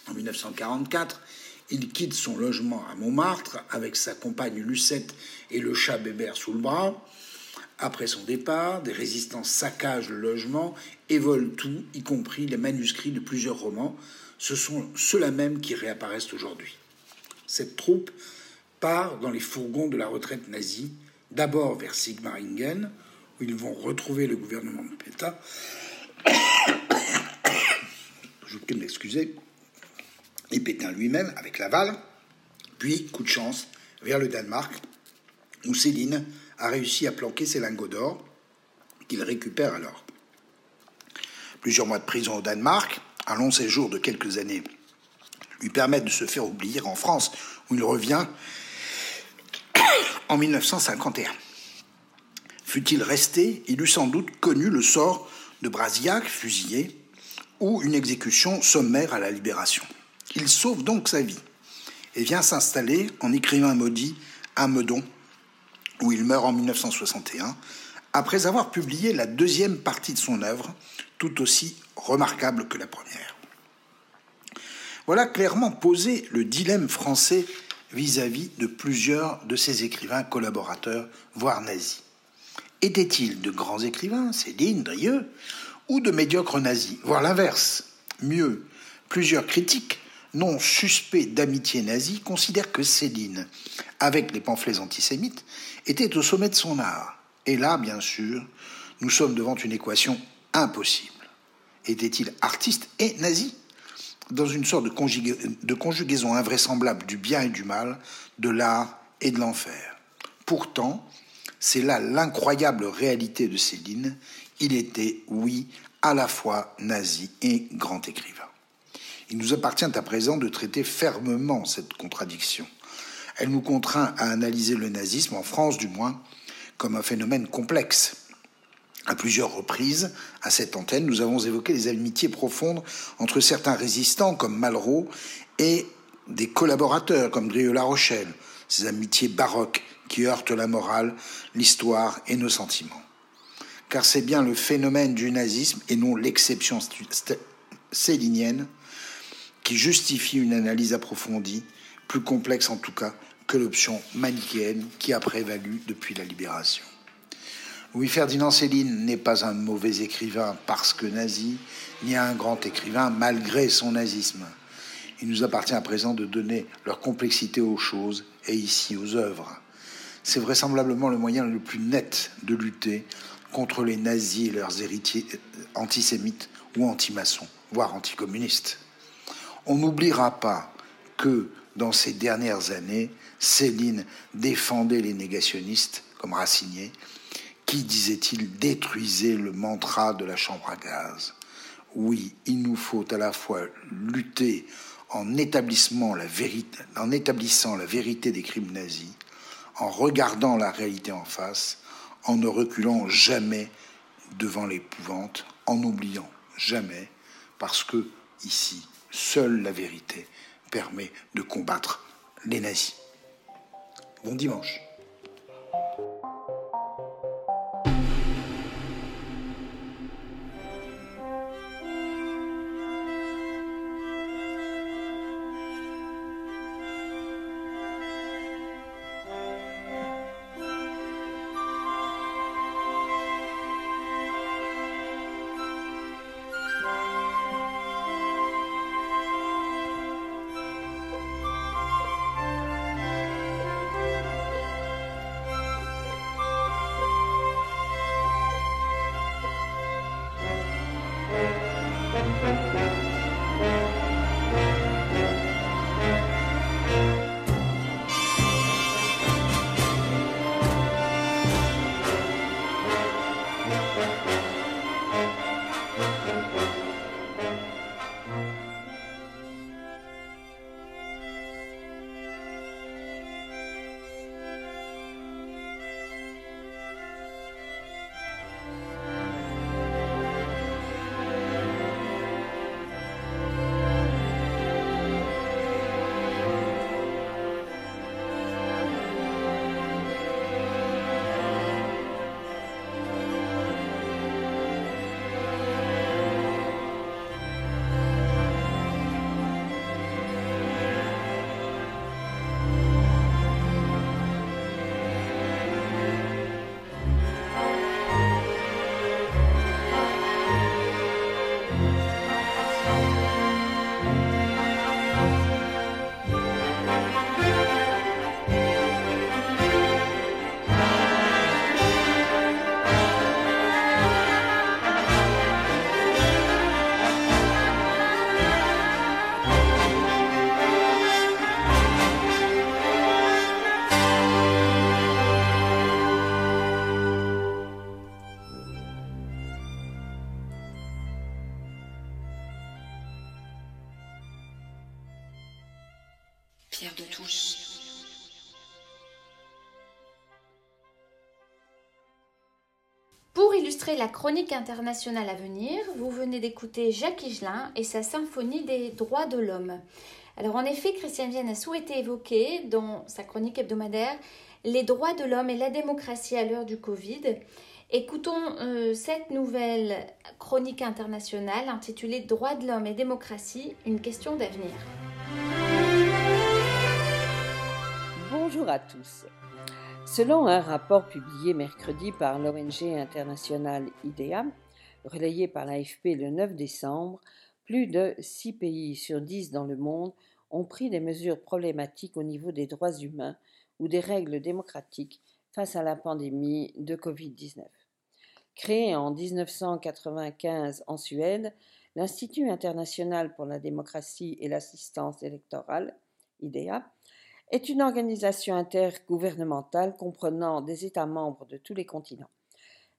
Speaker 11: en 1944, il quitte son logement à Montmartre avec sa compagne Lucette et le chat Bébert sous le bras. Après son départ, des résistants saccagent le logement et volent tout, y compris les manuscrits de plusieurs romans. Ce sont ceux-là même qui réapparaissent aujourd'hui. Cette troupe part dans les fourgons de la retraite nazie, d'abord vers Sigmaringen, où ils vont retrouver le gouvernement de Pétain. Je vous m'excuser et Pétain lui-même avec Laval, puis, coup de chance, vers le Danemark, où Céline a réussi à planquer ses lingots d'or, qu'il récupère alors. Plusieurs mois de prison au Danemark, un long séjour de quelques années, lui permettent de se faire oublier en France, où il revient en 1951. Fut-il resté, il eût sans doute connu le sort de Brasillac, fusillé, ou une exécution sommaire à la libération. Il sauve donc sa vie et vient s'installer en écrivain maudit à Meudon, où il meurt en 1961, après avoir publié la deuxième partie de son œuvre, tout aussi remarquable que la première. Voilà clairement posé le dilemme français vis-à-vis de plusieurs de ses écrivains collaborateurs, voire nazis. Étaient-ils de grands écrivains, Céline, Drieux, ou de médiocres nazis, voire l'inverse Mieux, plusieurs critiques non suspect d'amitié nazie, considère que Céline, avec les pamphlets antisémites, était au sommet de son art. Et là, bien sûr, nous sommes devant une équation impossible. Était-il artiste et nazi Dans une sorte de conjugaison invraisemblable du bien et du mal, de l'art et de l'enfer. Pourtant, c'est là l'incroyable réalité de Céline. Il était, oui, à la fois nazi et grand écrivain. Il nous appartient à présent de traiter fermement cette contradiction. Elle nous contraint à analyser le nazisme, en France du moins, comme un phénomène complexe. À plusieurs reprises, à cette antenne, nous avons évoqué les amitiés profondes entre certains résistants comme Malraux et des collaborateurs comme Drieux-La Rochelle, ces amitiés baroques qui heurtent la morale, l'histoire et nos sentiments. Car c'est bien le phénomène du nazisme et non l'exception célinienne qui justifie une analyse approfondie, plus complexe en tout cas que l'option manichéenne qui a prévalu depuis la libération. Louis-Ferdinand Céline n'est pas un mauvais écrivain parce que nazi, ni un grand écrivain malgré son nazisme. Il nous appartient à présent de donner leur complexité aux choses et ici aux œuvres. C'est vraisemblablement le moyen le plus net de lutter contre les nazis et leurs héritiers antisémites ou anti-maçons, voire anticommunistes. On n'oubliera pas que dans ces dernières années, Céline défendait les négationnistes, comme Racinier, qui, disait-il, détruisait le mantra de la chambre à gaz. Oui, il nous faut à la fois lutter en établissant la vérité des crimes nazis, en regardant la réalité en face, en ne reculant jamais devant l'épouvante, en n'oubliant jamais, parce que ici, Seule la vérité permet de combattre les nazis. Bon dimanche.
Speaker 2: La chronique internationale à venir, vous venez d'écouter Jacques Higelin et sa symphonie des droits de l'homme. Alors en effet, Christian Vienne a souhaité évoquer dans sa chronique hebdomadaire les droits de l'homme et la démocratie à l'heure du Covid. Écoutons euh, cette nouvelle chronique internationale intitulée Droits de l'homme et démocratie, une question d'avenir.
Speaker 12: Bonjour à tous. Selon un rapport publié mercredi par l'ONG internationale IDEA, relayé par l'AFP le 9 décembre, plus de 6 pays sur 10 dans le monde ont pris des mesures problématiques au niveau des droits humains ou des règles démocratiques face à la pandémie de Covid-19. Créé en 1995 en Suède, l'Institut international pour la démocratie et l'assistance électorale, IDEA, est une organisation intergouvernementale comprenant des États membres de tous les continents.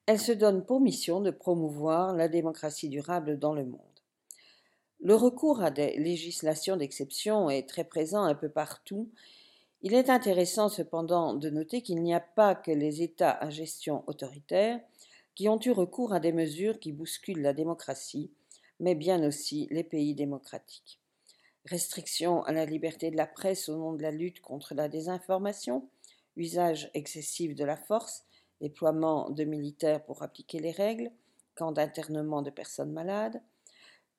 Speaker 12: Elle se donne pour mission de promouvoir la démocratie durable dans le monde. Le recours à des législations d'exception est très présent un peu partout. Il est intéressant cependant de noter qu'il n'y a pas que les États à gestion autoritaire qui ont eu recours à des mesures qui bousculent la démocratie, mais bien aussi les pays démocratiques restriction à la liberté de la presse au nom de la lutte contre la désinformation, usage excessif de la force, déploiement de militaires pour appliquer les règles, camps d'internement de personnes malades,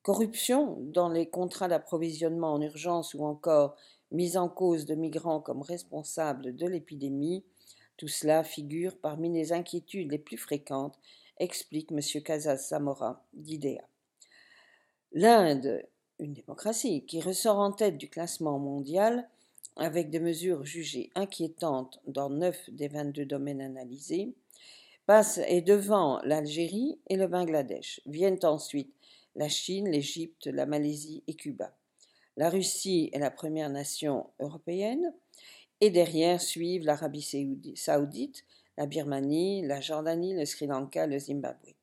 Speaker 12: corruption dans les contrats d'approvisionnement en urgence ou encore mise en cause de migrants comme responsables de l'épidémie, tout cela figure parmi les inquiétudes les plus fréquentes, explique M. Casas Zamora d'IDEA. L'Inde une démocratie qui ressort en tête du classement mondial avec des mesures jugées inquiétantes dans 9 des 22 domaines analysés, passe et devant l'Algérie et le Bangladesh. Viennent ensuite la Chine, l'Égypte, la Malaisie et Cuba. La Russie est la première nation européenne et derrière suivent l'Arabie saoudite, la Birmanie, la Jordanie, le Sri Lanka, le Zimbabwe.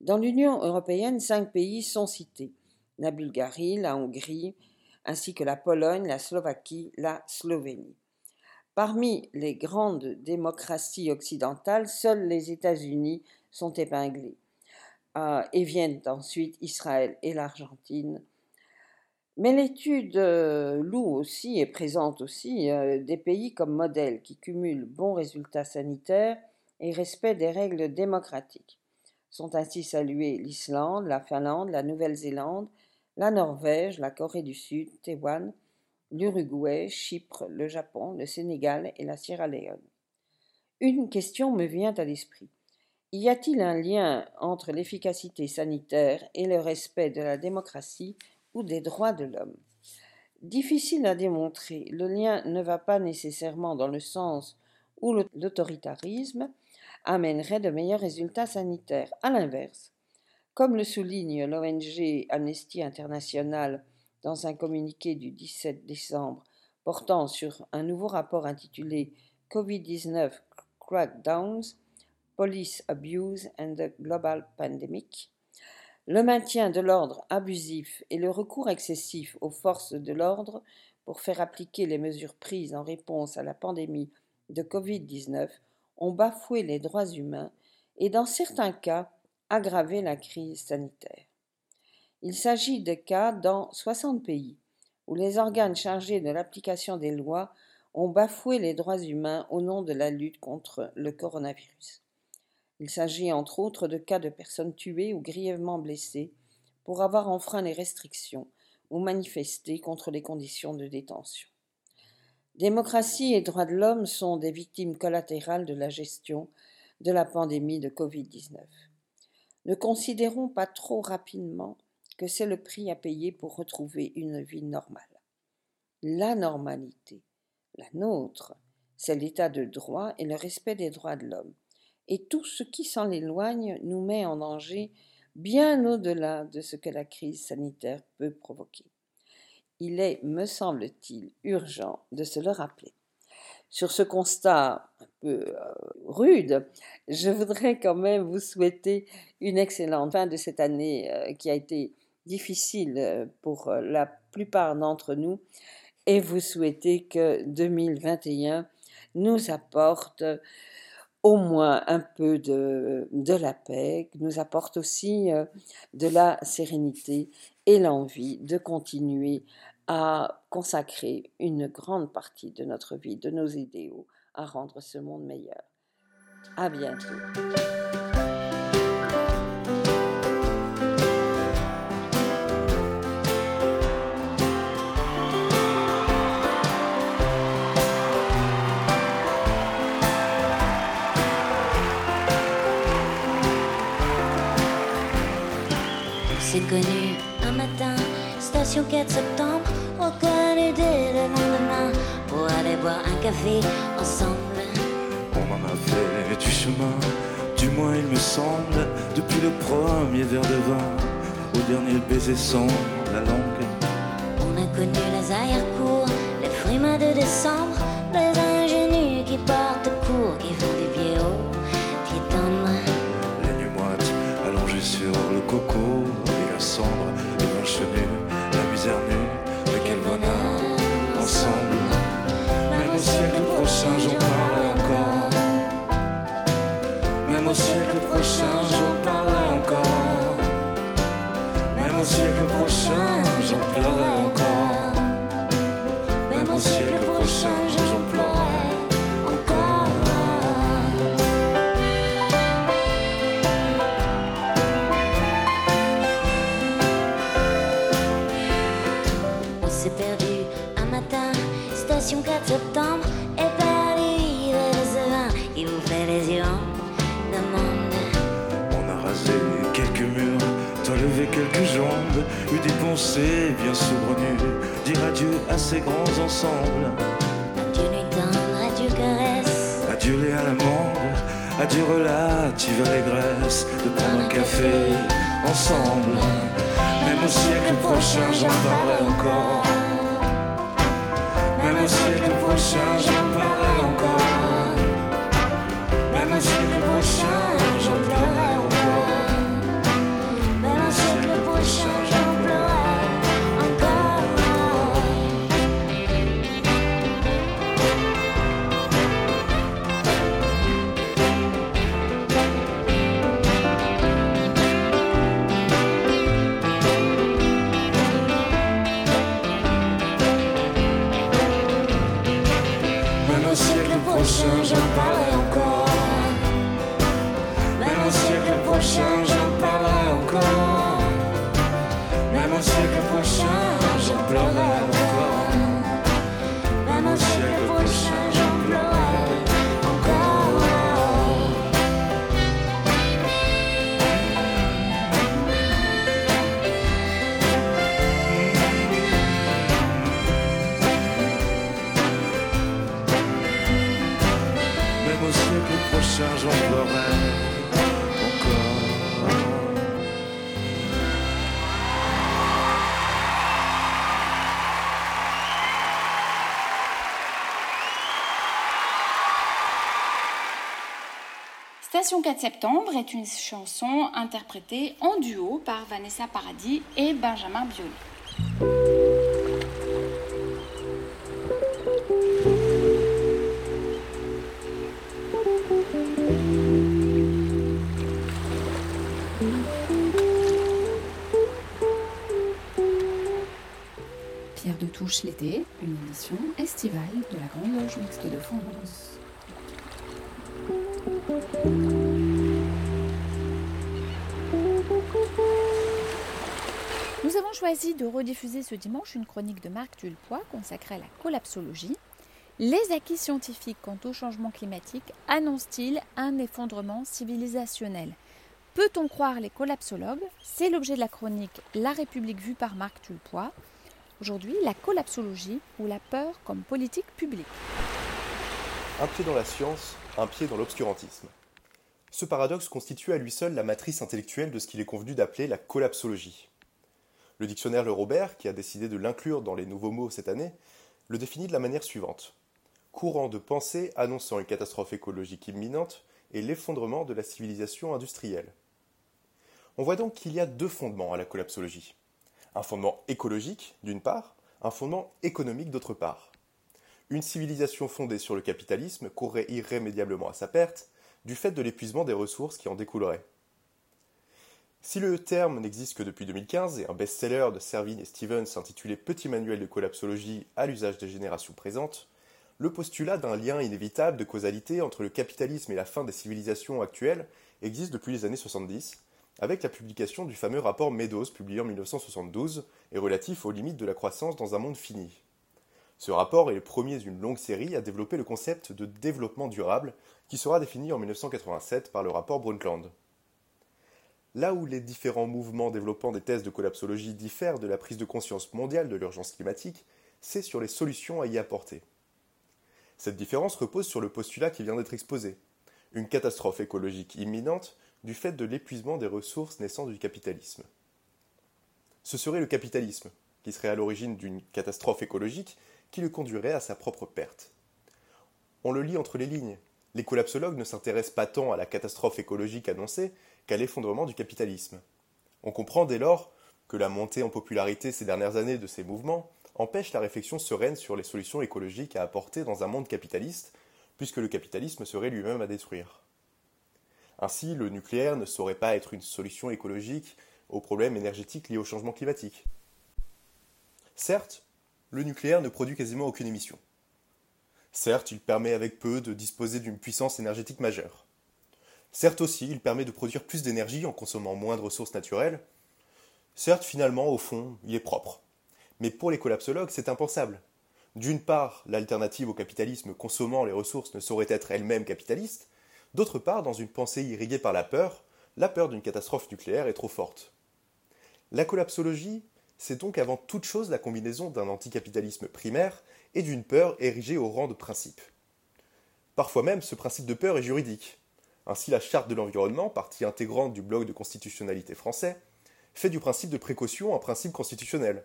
Speaker 12: Dans l'Union européenne, cinq pays sont cités la Bulgarie, la Hongrie, ainsi que la Pologne, la Slovaquie, la Slovénie. Parmi les grandes démocraties occidentales, seuls les États-Unis sont épinglés. Euh, et viennent ensuite Israël et l'Argentine. Mais l'étude euh, loue aussi et présente aussi euh, des pays comme modèle qui cumulent bons résultats sanitaires et respect des règles démocratiques. Sont ainsi salués l'Islande, la Finlande, la Nouvelle-Zélande, la Norvège, la Corée du Sud, Taïwan, l'Uruguay, Chypre, le Japon, le Sénégal et la Sierra Leone. Une question me vient à l'esprit. Y a-t-il un lien entre l'efficacité sanitaire et le respect de la démocratie ou des droits de l'homme? Difficile à démontrer, le lien ne va pas nécessairement dans le sens où l'autoritarisme amènerait de meilleurs résultats sanitaires. À l'inverse, Comme le souligne l'ONG Amnesty International dans un communiqué du 17 décembre portant sur un nouveau rapport intitulé Covid-19 Crackdowns, Police Abuse and the Global Pandemic, le maintien de l'ordre abusif et le recours excessif aux forces de l'ordre pour faire appliquer les mesures prises en réponse à la pandémie de Covid-19 ont bafoué les droits humains et dans certains cas aggravé la crise sanitaire. Il s'agit de cas dans 60 pays où les organes chargés de l'application des lois ont bafoué les droits humains au nom de la lutte contre le coronavirus. Il s'agit entre autres de cas de personnes tuées ou grièvement blessées pour avoir enfreint les restrictions ou manifesté contre les conditions de détention. Démocratie et droits de l'homme sont des victimes collatérales de la gestion de la pandémie de Covid-19. Ne considérons pas trop rapidement que c'est le prix à payer pour retrouver une vie normale. La normalité, la nôtre, c'est l'état de droit et le respect des droits de l'homme et tout ce qui s'en éloigne nous met en danger bien au-delà de ce que la crise sanitaire peut provoquer. Il est, me semble-t-il, urgent de se le rappeler. Sur ce constat un peu euh, rude, je voudrais quand même vous souhaiter une excellente fin de cette année euh, qui a été difficile euh, pour la plupart d'entre nous et vous souhaiter que 2021 nous apporte au moins un peu de, la paix, nous apporte aussi de la sérénité et l'envie de continuer à consacrer une grande partie de notre vie, de nos idéaux, à rendre ce monde meilleur. À bientôt.
Speaker 13: C'est connu un matin, station 4 septembre, dès le lendemain pour aller boire un café ensemble.
Speaker 14: On en a fait du chemin, du moins il me semble, depuis le premier verre de vin au dernier baiser sans la langue.
Speaker 13: On a connu les arrière-cours, les frimas de décembre, les ingénus qui partent court, qui font des pieds hauts, pieds tendres.
Speaker 14: Les nuits moites allongées sur le coco, et la cendre, les manches nues, la misère nue,
Speaker 13: septembre, et de ce vin qui vous fait les yeux en demande.
Speaker 14: On a rasé quelques murs, levé quelques jambes, eu des pensées bien saugrenues, dire adieu à ces grands ensembles.
Speaker 13: Adieu nuit tendre, adieu caresse,
Speaker 14: Adieu les à adieu relative allégresse, de prendre un café ensemble. Même au siècle prochain, j'en parlerai encore. Au siècle prochain, j'en parlerai encore. Même au siècle prochain, j'en pleurerai
Speaker 2: Station 4 septembre est une chanson interprétée en duo par Vanessa Paradis et Benjamin Biolay.
Speaker 1: Pierre de Touche l'été, une émission estivale de la Grande Loge Mixte de France.
Speaker 2: Avons de rediffuser ce dimanche une chronique de Marc Tulpois consacrée à la collapsologie. Les acquis scientifiques quant au changement climatique annoncent-ils un effondrement civilisationnel? Peut-on croire les collapsologues? C'est l'objet de la chronique La République vue par Marc Tulpois. Aujourd'hui, la collapsologie ou la peur comme politique publique.
Speaker 15: Un pied dans la science, un pied dans l'obscurantisme. Ce paradoxe constitue à lui seul la matrice intellectuelle de ce qu'il est convenu d'appeler la collapsologie. Le dictionnaire Le Robert, qui a décidé de l'inclure dans les nouveaux mots cette année, le définit de la manière suivante. Courant de pensée annonçant une catastrophe écologique imminente et l'effondrement de la civilisation industrielle. On voit donc qu'il y a deux fondements à la collapsologie. Un fondement écologique, d'une part, un fondement économique, d'autre part. Une civilisation fondée sur le capitalisme courrait irrémédiablement à sa perte du fait de l'épuisement des ressources qui en découleraient. Si le terme n'existe que depuis 2015 et un best-seller de Servine et Stevens intitulé Petit manuel de collapsologie à l'usage des générations présentes, le postulat d'un lien inévitable de causalité entre le capitalisme et la fin des civilisations actuelles existe depuis les années 70, avec la publication du fameux rapport Meadows publié en 1972 et relatif aux limites de la croissance dans un monde fini. Ce rapport est le premier d'une longue série à développer le concept de développement durable qui sera défini en 1987 par le rapport Brundtland. Là où les différents mouvements développant des thèses de collapsologie diffèrent de la prise de conscience mondiale de l'urgence climatique, c'est sur les solutions à y apporter. Cette différence repose sur le postulat qui vient d'être exposé. Une catastrophe écologique imminente du fait de l'épuisement des ressources naissant du capitalisme. Ce serait le capitalisme, qui serait à l'origine d'une catastrophe écologique qui le conduirait à sa propre perte. On le lit entre les lignes. Les collapsologues ne s'intéressent pas tant à la catastrophe écologique annoncée qu'à l'effondrement du capitalisme. On comprend dès lors que la montée en popularité ces dernières années de ces mouvements empêche la réflexion sereine sur les solutions écologiques à apporter dans un monde capitaliste, puisque le capitalisme serait lui-même à détruire. Ainsi, le nucléaire ne saurait pas être une solution écologique aux problèmes énergétiques liés au changement climatique. Certes, le nucléaire ne produit quasiment aucune émission. Certes, il permet avec peu de disposer d'une puissance énergétique majeure. Certes aussi, il permet de produire plus d'énergie en consommant moins de ressources naturelles. Certes, finalement, au fond, il est propre. Mais pour les collapsologues, c'est impensable. D'une part, l'alternative au capitalisme consommant les ressources ne saurait être elle-même capitaliste, D'autre part, dans une pensée irriguée par la peur, la peur d'une catastrophe nucléaire est trop forte. La collapsologie, c'est donc avant toute chose la combinaison d'un anticapitalisme primaire et d'une peur érigée au rang de principe. Parfois même, ce principe de peur est juridique. Ainsi, la Charte de l'environnement, partie intégrante du bloc de constitutionnalité français, fait du principe de précaution un principe constitutionnel.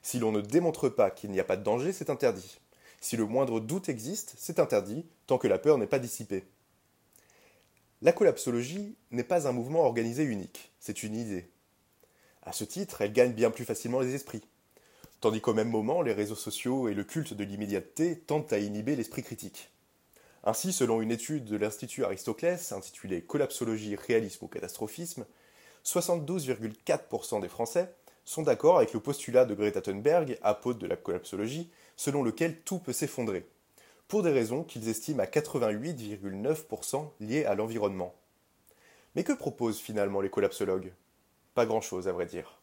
Speaker 15: Si l'on ne démontre pas qu'il n'y a pas de danger, c'est interdit. Si le moindre doute existe, c'est interdit, tant que la peur n'est pas dissipée. La collapsologie n'est pas un mouvement organisé unique, c'est une idée. À ce titre, elle gagne bien plus facilement les esprits. Tandis qu'au même moment, les réseaux sociaux et le culte de l'immédiateté tentent à inhiber l'esprit critique. Ainsi, selon une étude de l'Institut Aristoclès intitulée Collapsologie, réalisme ou catastrophisme, 72,4% des Français sont d'accord avec le postulat de Greta Thunberg, apôtre de la collapsologie, selon lequel tout peut s'effondrer, pour des raisons qu'ils estiment à 88,9% liées à l'environnement. Mais que proposent finalement les collapsologues? Pas grand-chose à vrai dire.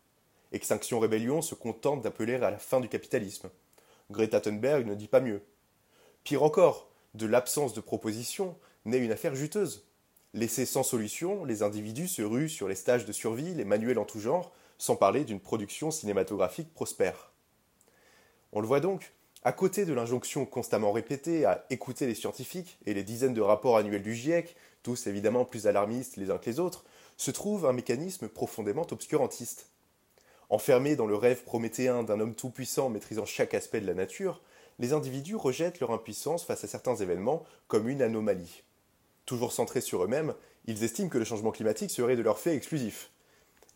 Speaker 15: Extinction Rébellion se contente d'appeler à la fin du capitalisme. Greta Thunberg ne dit pas mieux. Pire encore, de l'absence de proposition naît une affaire juteuse. Laissés sans solution, les individus se ruent sur les stages de survie, les manuels en tout genre, sans parler d'une production cinématographique prospère. On le voit donc, à côté de l'injonction constamment répétée à écouter les scientifiques et les dizaines de rapports annuels du GIEC, tous évidemment plus alarmistes les uns que les autres, se trouve un mécanisme profondément obscurantiste. Enfermés dans le rêve prométhéen d'un homme tout-puissant maîtrisant chaque aspect de la nature, les individus rejettent leur impuissance face à certains événements comme une anomalie. Toujours centrés sur eux-mêmes, Ils estiment que le changement climatique serait de leur fait exclusif.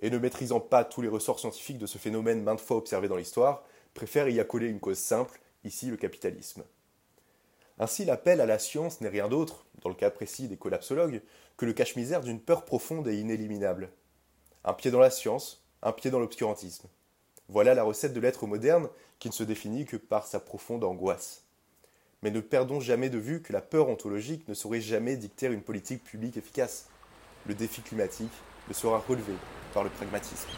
Speaker 15: Et ne maîtrisant pas tous les ressorts scientifiques de ce phénomène maintes fois observé dans l'histoire, préfèrent y accoler une cause simple, ici le capitalisme. Ainsi, l'appel à la science n'est rien d'autre, dans le cas précis des collapsologues, que le cache-misère d'une peur profonde et inéliminable. Un pied dans la science, un pied dans l'obscurantisme. Voilà la recette de l'être moderne qui ne se définit que par sa profonde angoisse. Mais ne perdons jamais de vue que la peur ontologique ne saurait jamais dicter une politique publique efficace. Le défi climatique ne sera relevé par le pragmatisme.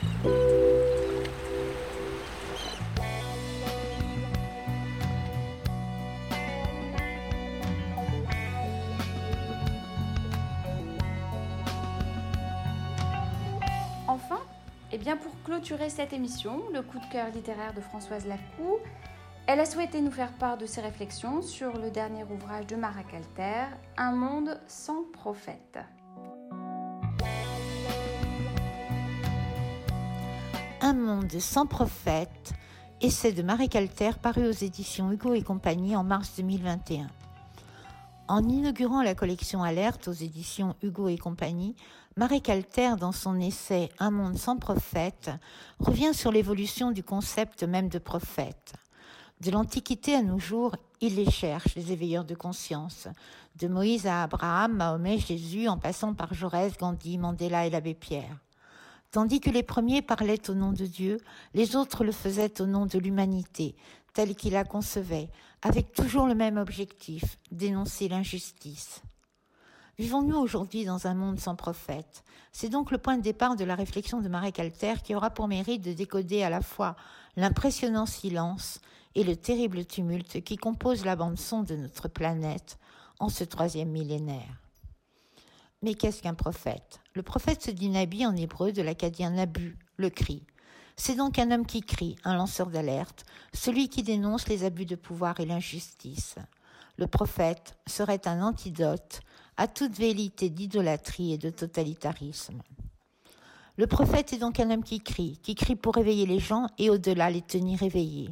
Speaker 2: Clôturer cette émission, le coup de cœur littéraire de Françoise Lacou, elle a souhaité nous faire part de ses réflexions sur le dernier ouvrage de Mara Calter, Un monde sans prophète.
Speaker 16: Un monde sans prophète, essai de Marie Calter paru aux éditions Hugo et compagnie en mars 2021. En inaugurant la collection Alerte aux éditions Hugo et compagnie, Marie Calter, dans son essai Un monde sans prophète, revient sur l'évolution du concept même de prophète. De l'Antiquité à nos jours, il les cherche, les éveilleurs de conscience. De Moïse à Abraham, Mahomet, Jésus, en passant par Jaurès, Gandhi, Mandela et l'abbé Pierre. Tandis que les premiers parlaient au nom de Dieu, les autres le faisaient au nom de l'humanité, telle qu'il la concevait, avec toujours le même objectif, dénoncer l'injustice. Vivons-nous aujourd'hui dans un monde sans prophète C'est donc le point de départ de la réflexion de Marie Calter qui aura pour mérite de décoder à la fois l'impressionnant silence et le terrible tumulte qui compose la bande-son de notre planète en ce troisième millénaire. Mais qu'est-ce qu'un prophète? Le prophète se dit Nabi en hébreu de l'acadien Nabu, le cri. C'est donc un homme qui crie, un lanceur d'alerte, celui qui dénonce les abus de pouvoir et l'injustice. Le prophète serait un antidote à toute vérité d'idolâtrie et de totalitarisme. Le prophète est donc un homme qui crie, qui crie pour réveiller les gens et au-delà les tenir éveillés.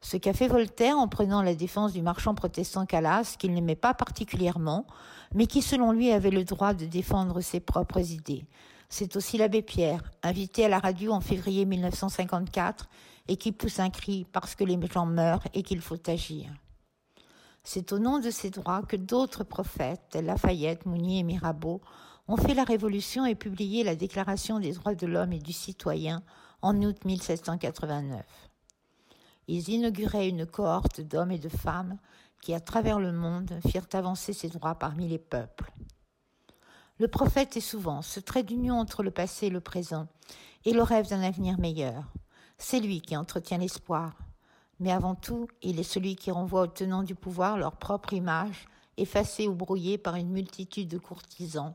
Speaker 16: Ce qu'a fait Voltaire en prenant la défense du marchand protestant Calas, qu'il n'aimait pas particulièrement, mais qui selon lui avait le droit de défendre ses propres idées. C'est aussi l'abbé Pierre, invité à la radio en février 1954, et qui pousse un cri parce que les gens meurent et qu'il faut agir. C'est au nom de ces droits que d'autres prophètes, Lafayette, Mounier et Mirabeau, ont fait la révolution et publié la Déclaration des droits de l'homme et du citoyen en août 1789. Ils inauguraient une cohorte d'hommes et de femmes qui, à travers le monde, firent avancer ces droits parmi les peuples. Le prophète est souvent ce trait d'union entre le passé et le présent, et le rêve d'un avenir meilleur. C'est lui qui entretient l'espoir. Mais avant tout, il est celui qui renvoie aux tenants du pouvoir leur propre image, effacée ou brouillée par une multitude de courtisans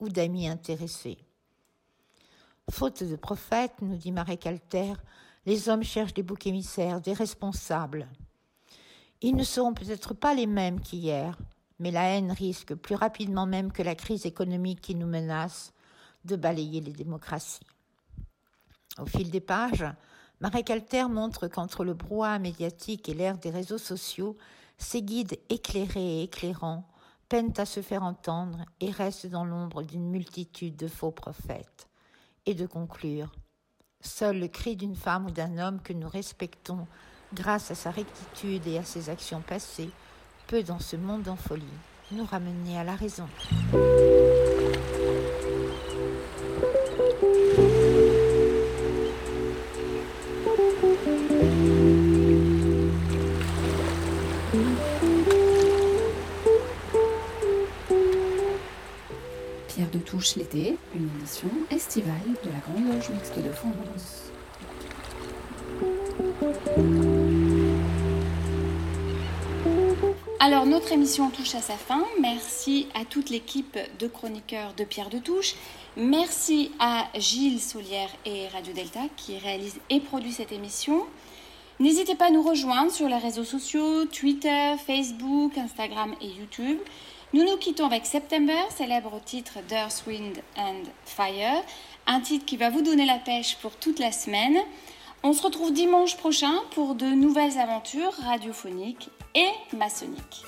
Speaker 16: ou d'amis intéressés. Faute de prophètes, nous dit Marie Calter, les hommes cherchent des boucs émissaires, des responsables. Ils ne seront peut-être pas les mêmes qu'hier, mais la haine risque, plus rapidement même que la crise économique qui nous menace, de balayer les démocraties. Au fil des pages, Marie Calter montre qu'entre le brouhaha médiatique et l'ère des réseaux sociaux, ces guides éclairés et éclairants peinent à se faire entendre et restent dans l'ombre d'une multitude de faux prophètes. Et de conclure, seul le cri d'une femme ou d'un homme que nous respectons grâce à sa rectitude et à ses actions passées peut, dans ce monde en folie, nous ramener à la raison.
Speaker 1: L'été, une émission estivale de la Grande Loge Mixte de France.
Speaker 2: Alors notre émission touche à sa fin. Merci à toute l'équipe de chroniqueurs de Pierre de Touche. Merci à Gilles Solière et Radio Delta qui réalisent et produisent cette émission. N'hésitez pas à nous rejoindre sur les réseaux sociaux, Twitter, Facebook, Instagram et YouTube. Nous nous quittons avec September, célèbre titre d'Earth, Wind and Fire, un titre qui va vous donner la pêche pour toute la semaine. On se retrouve dimanche prochain pour de nouvelles aventures radiophoniques et maçonniques.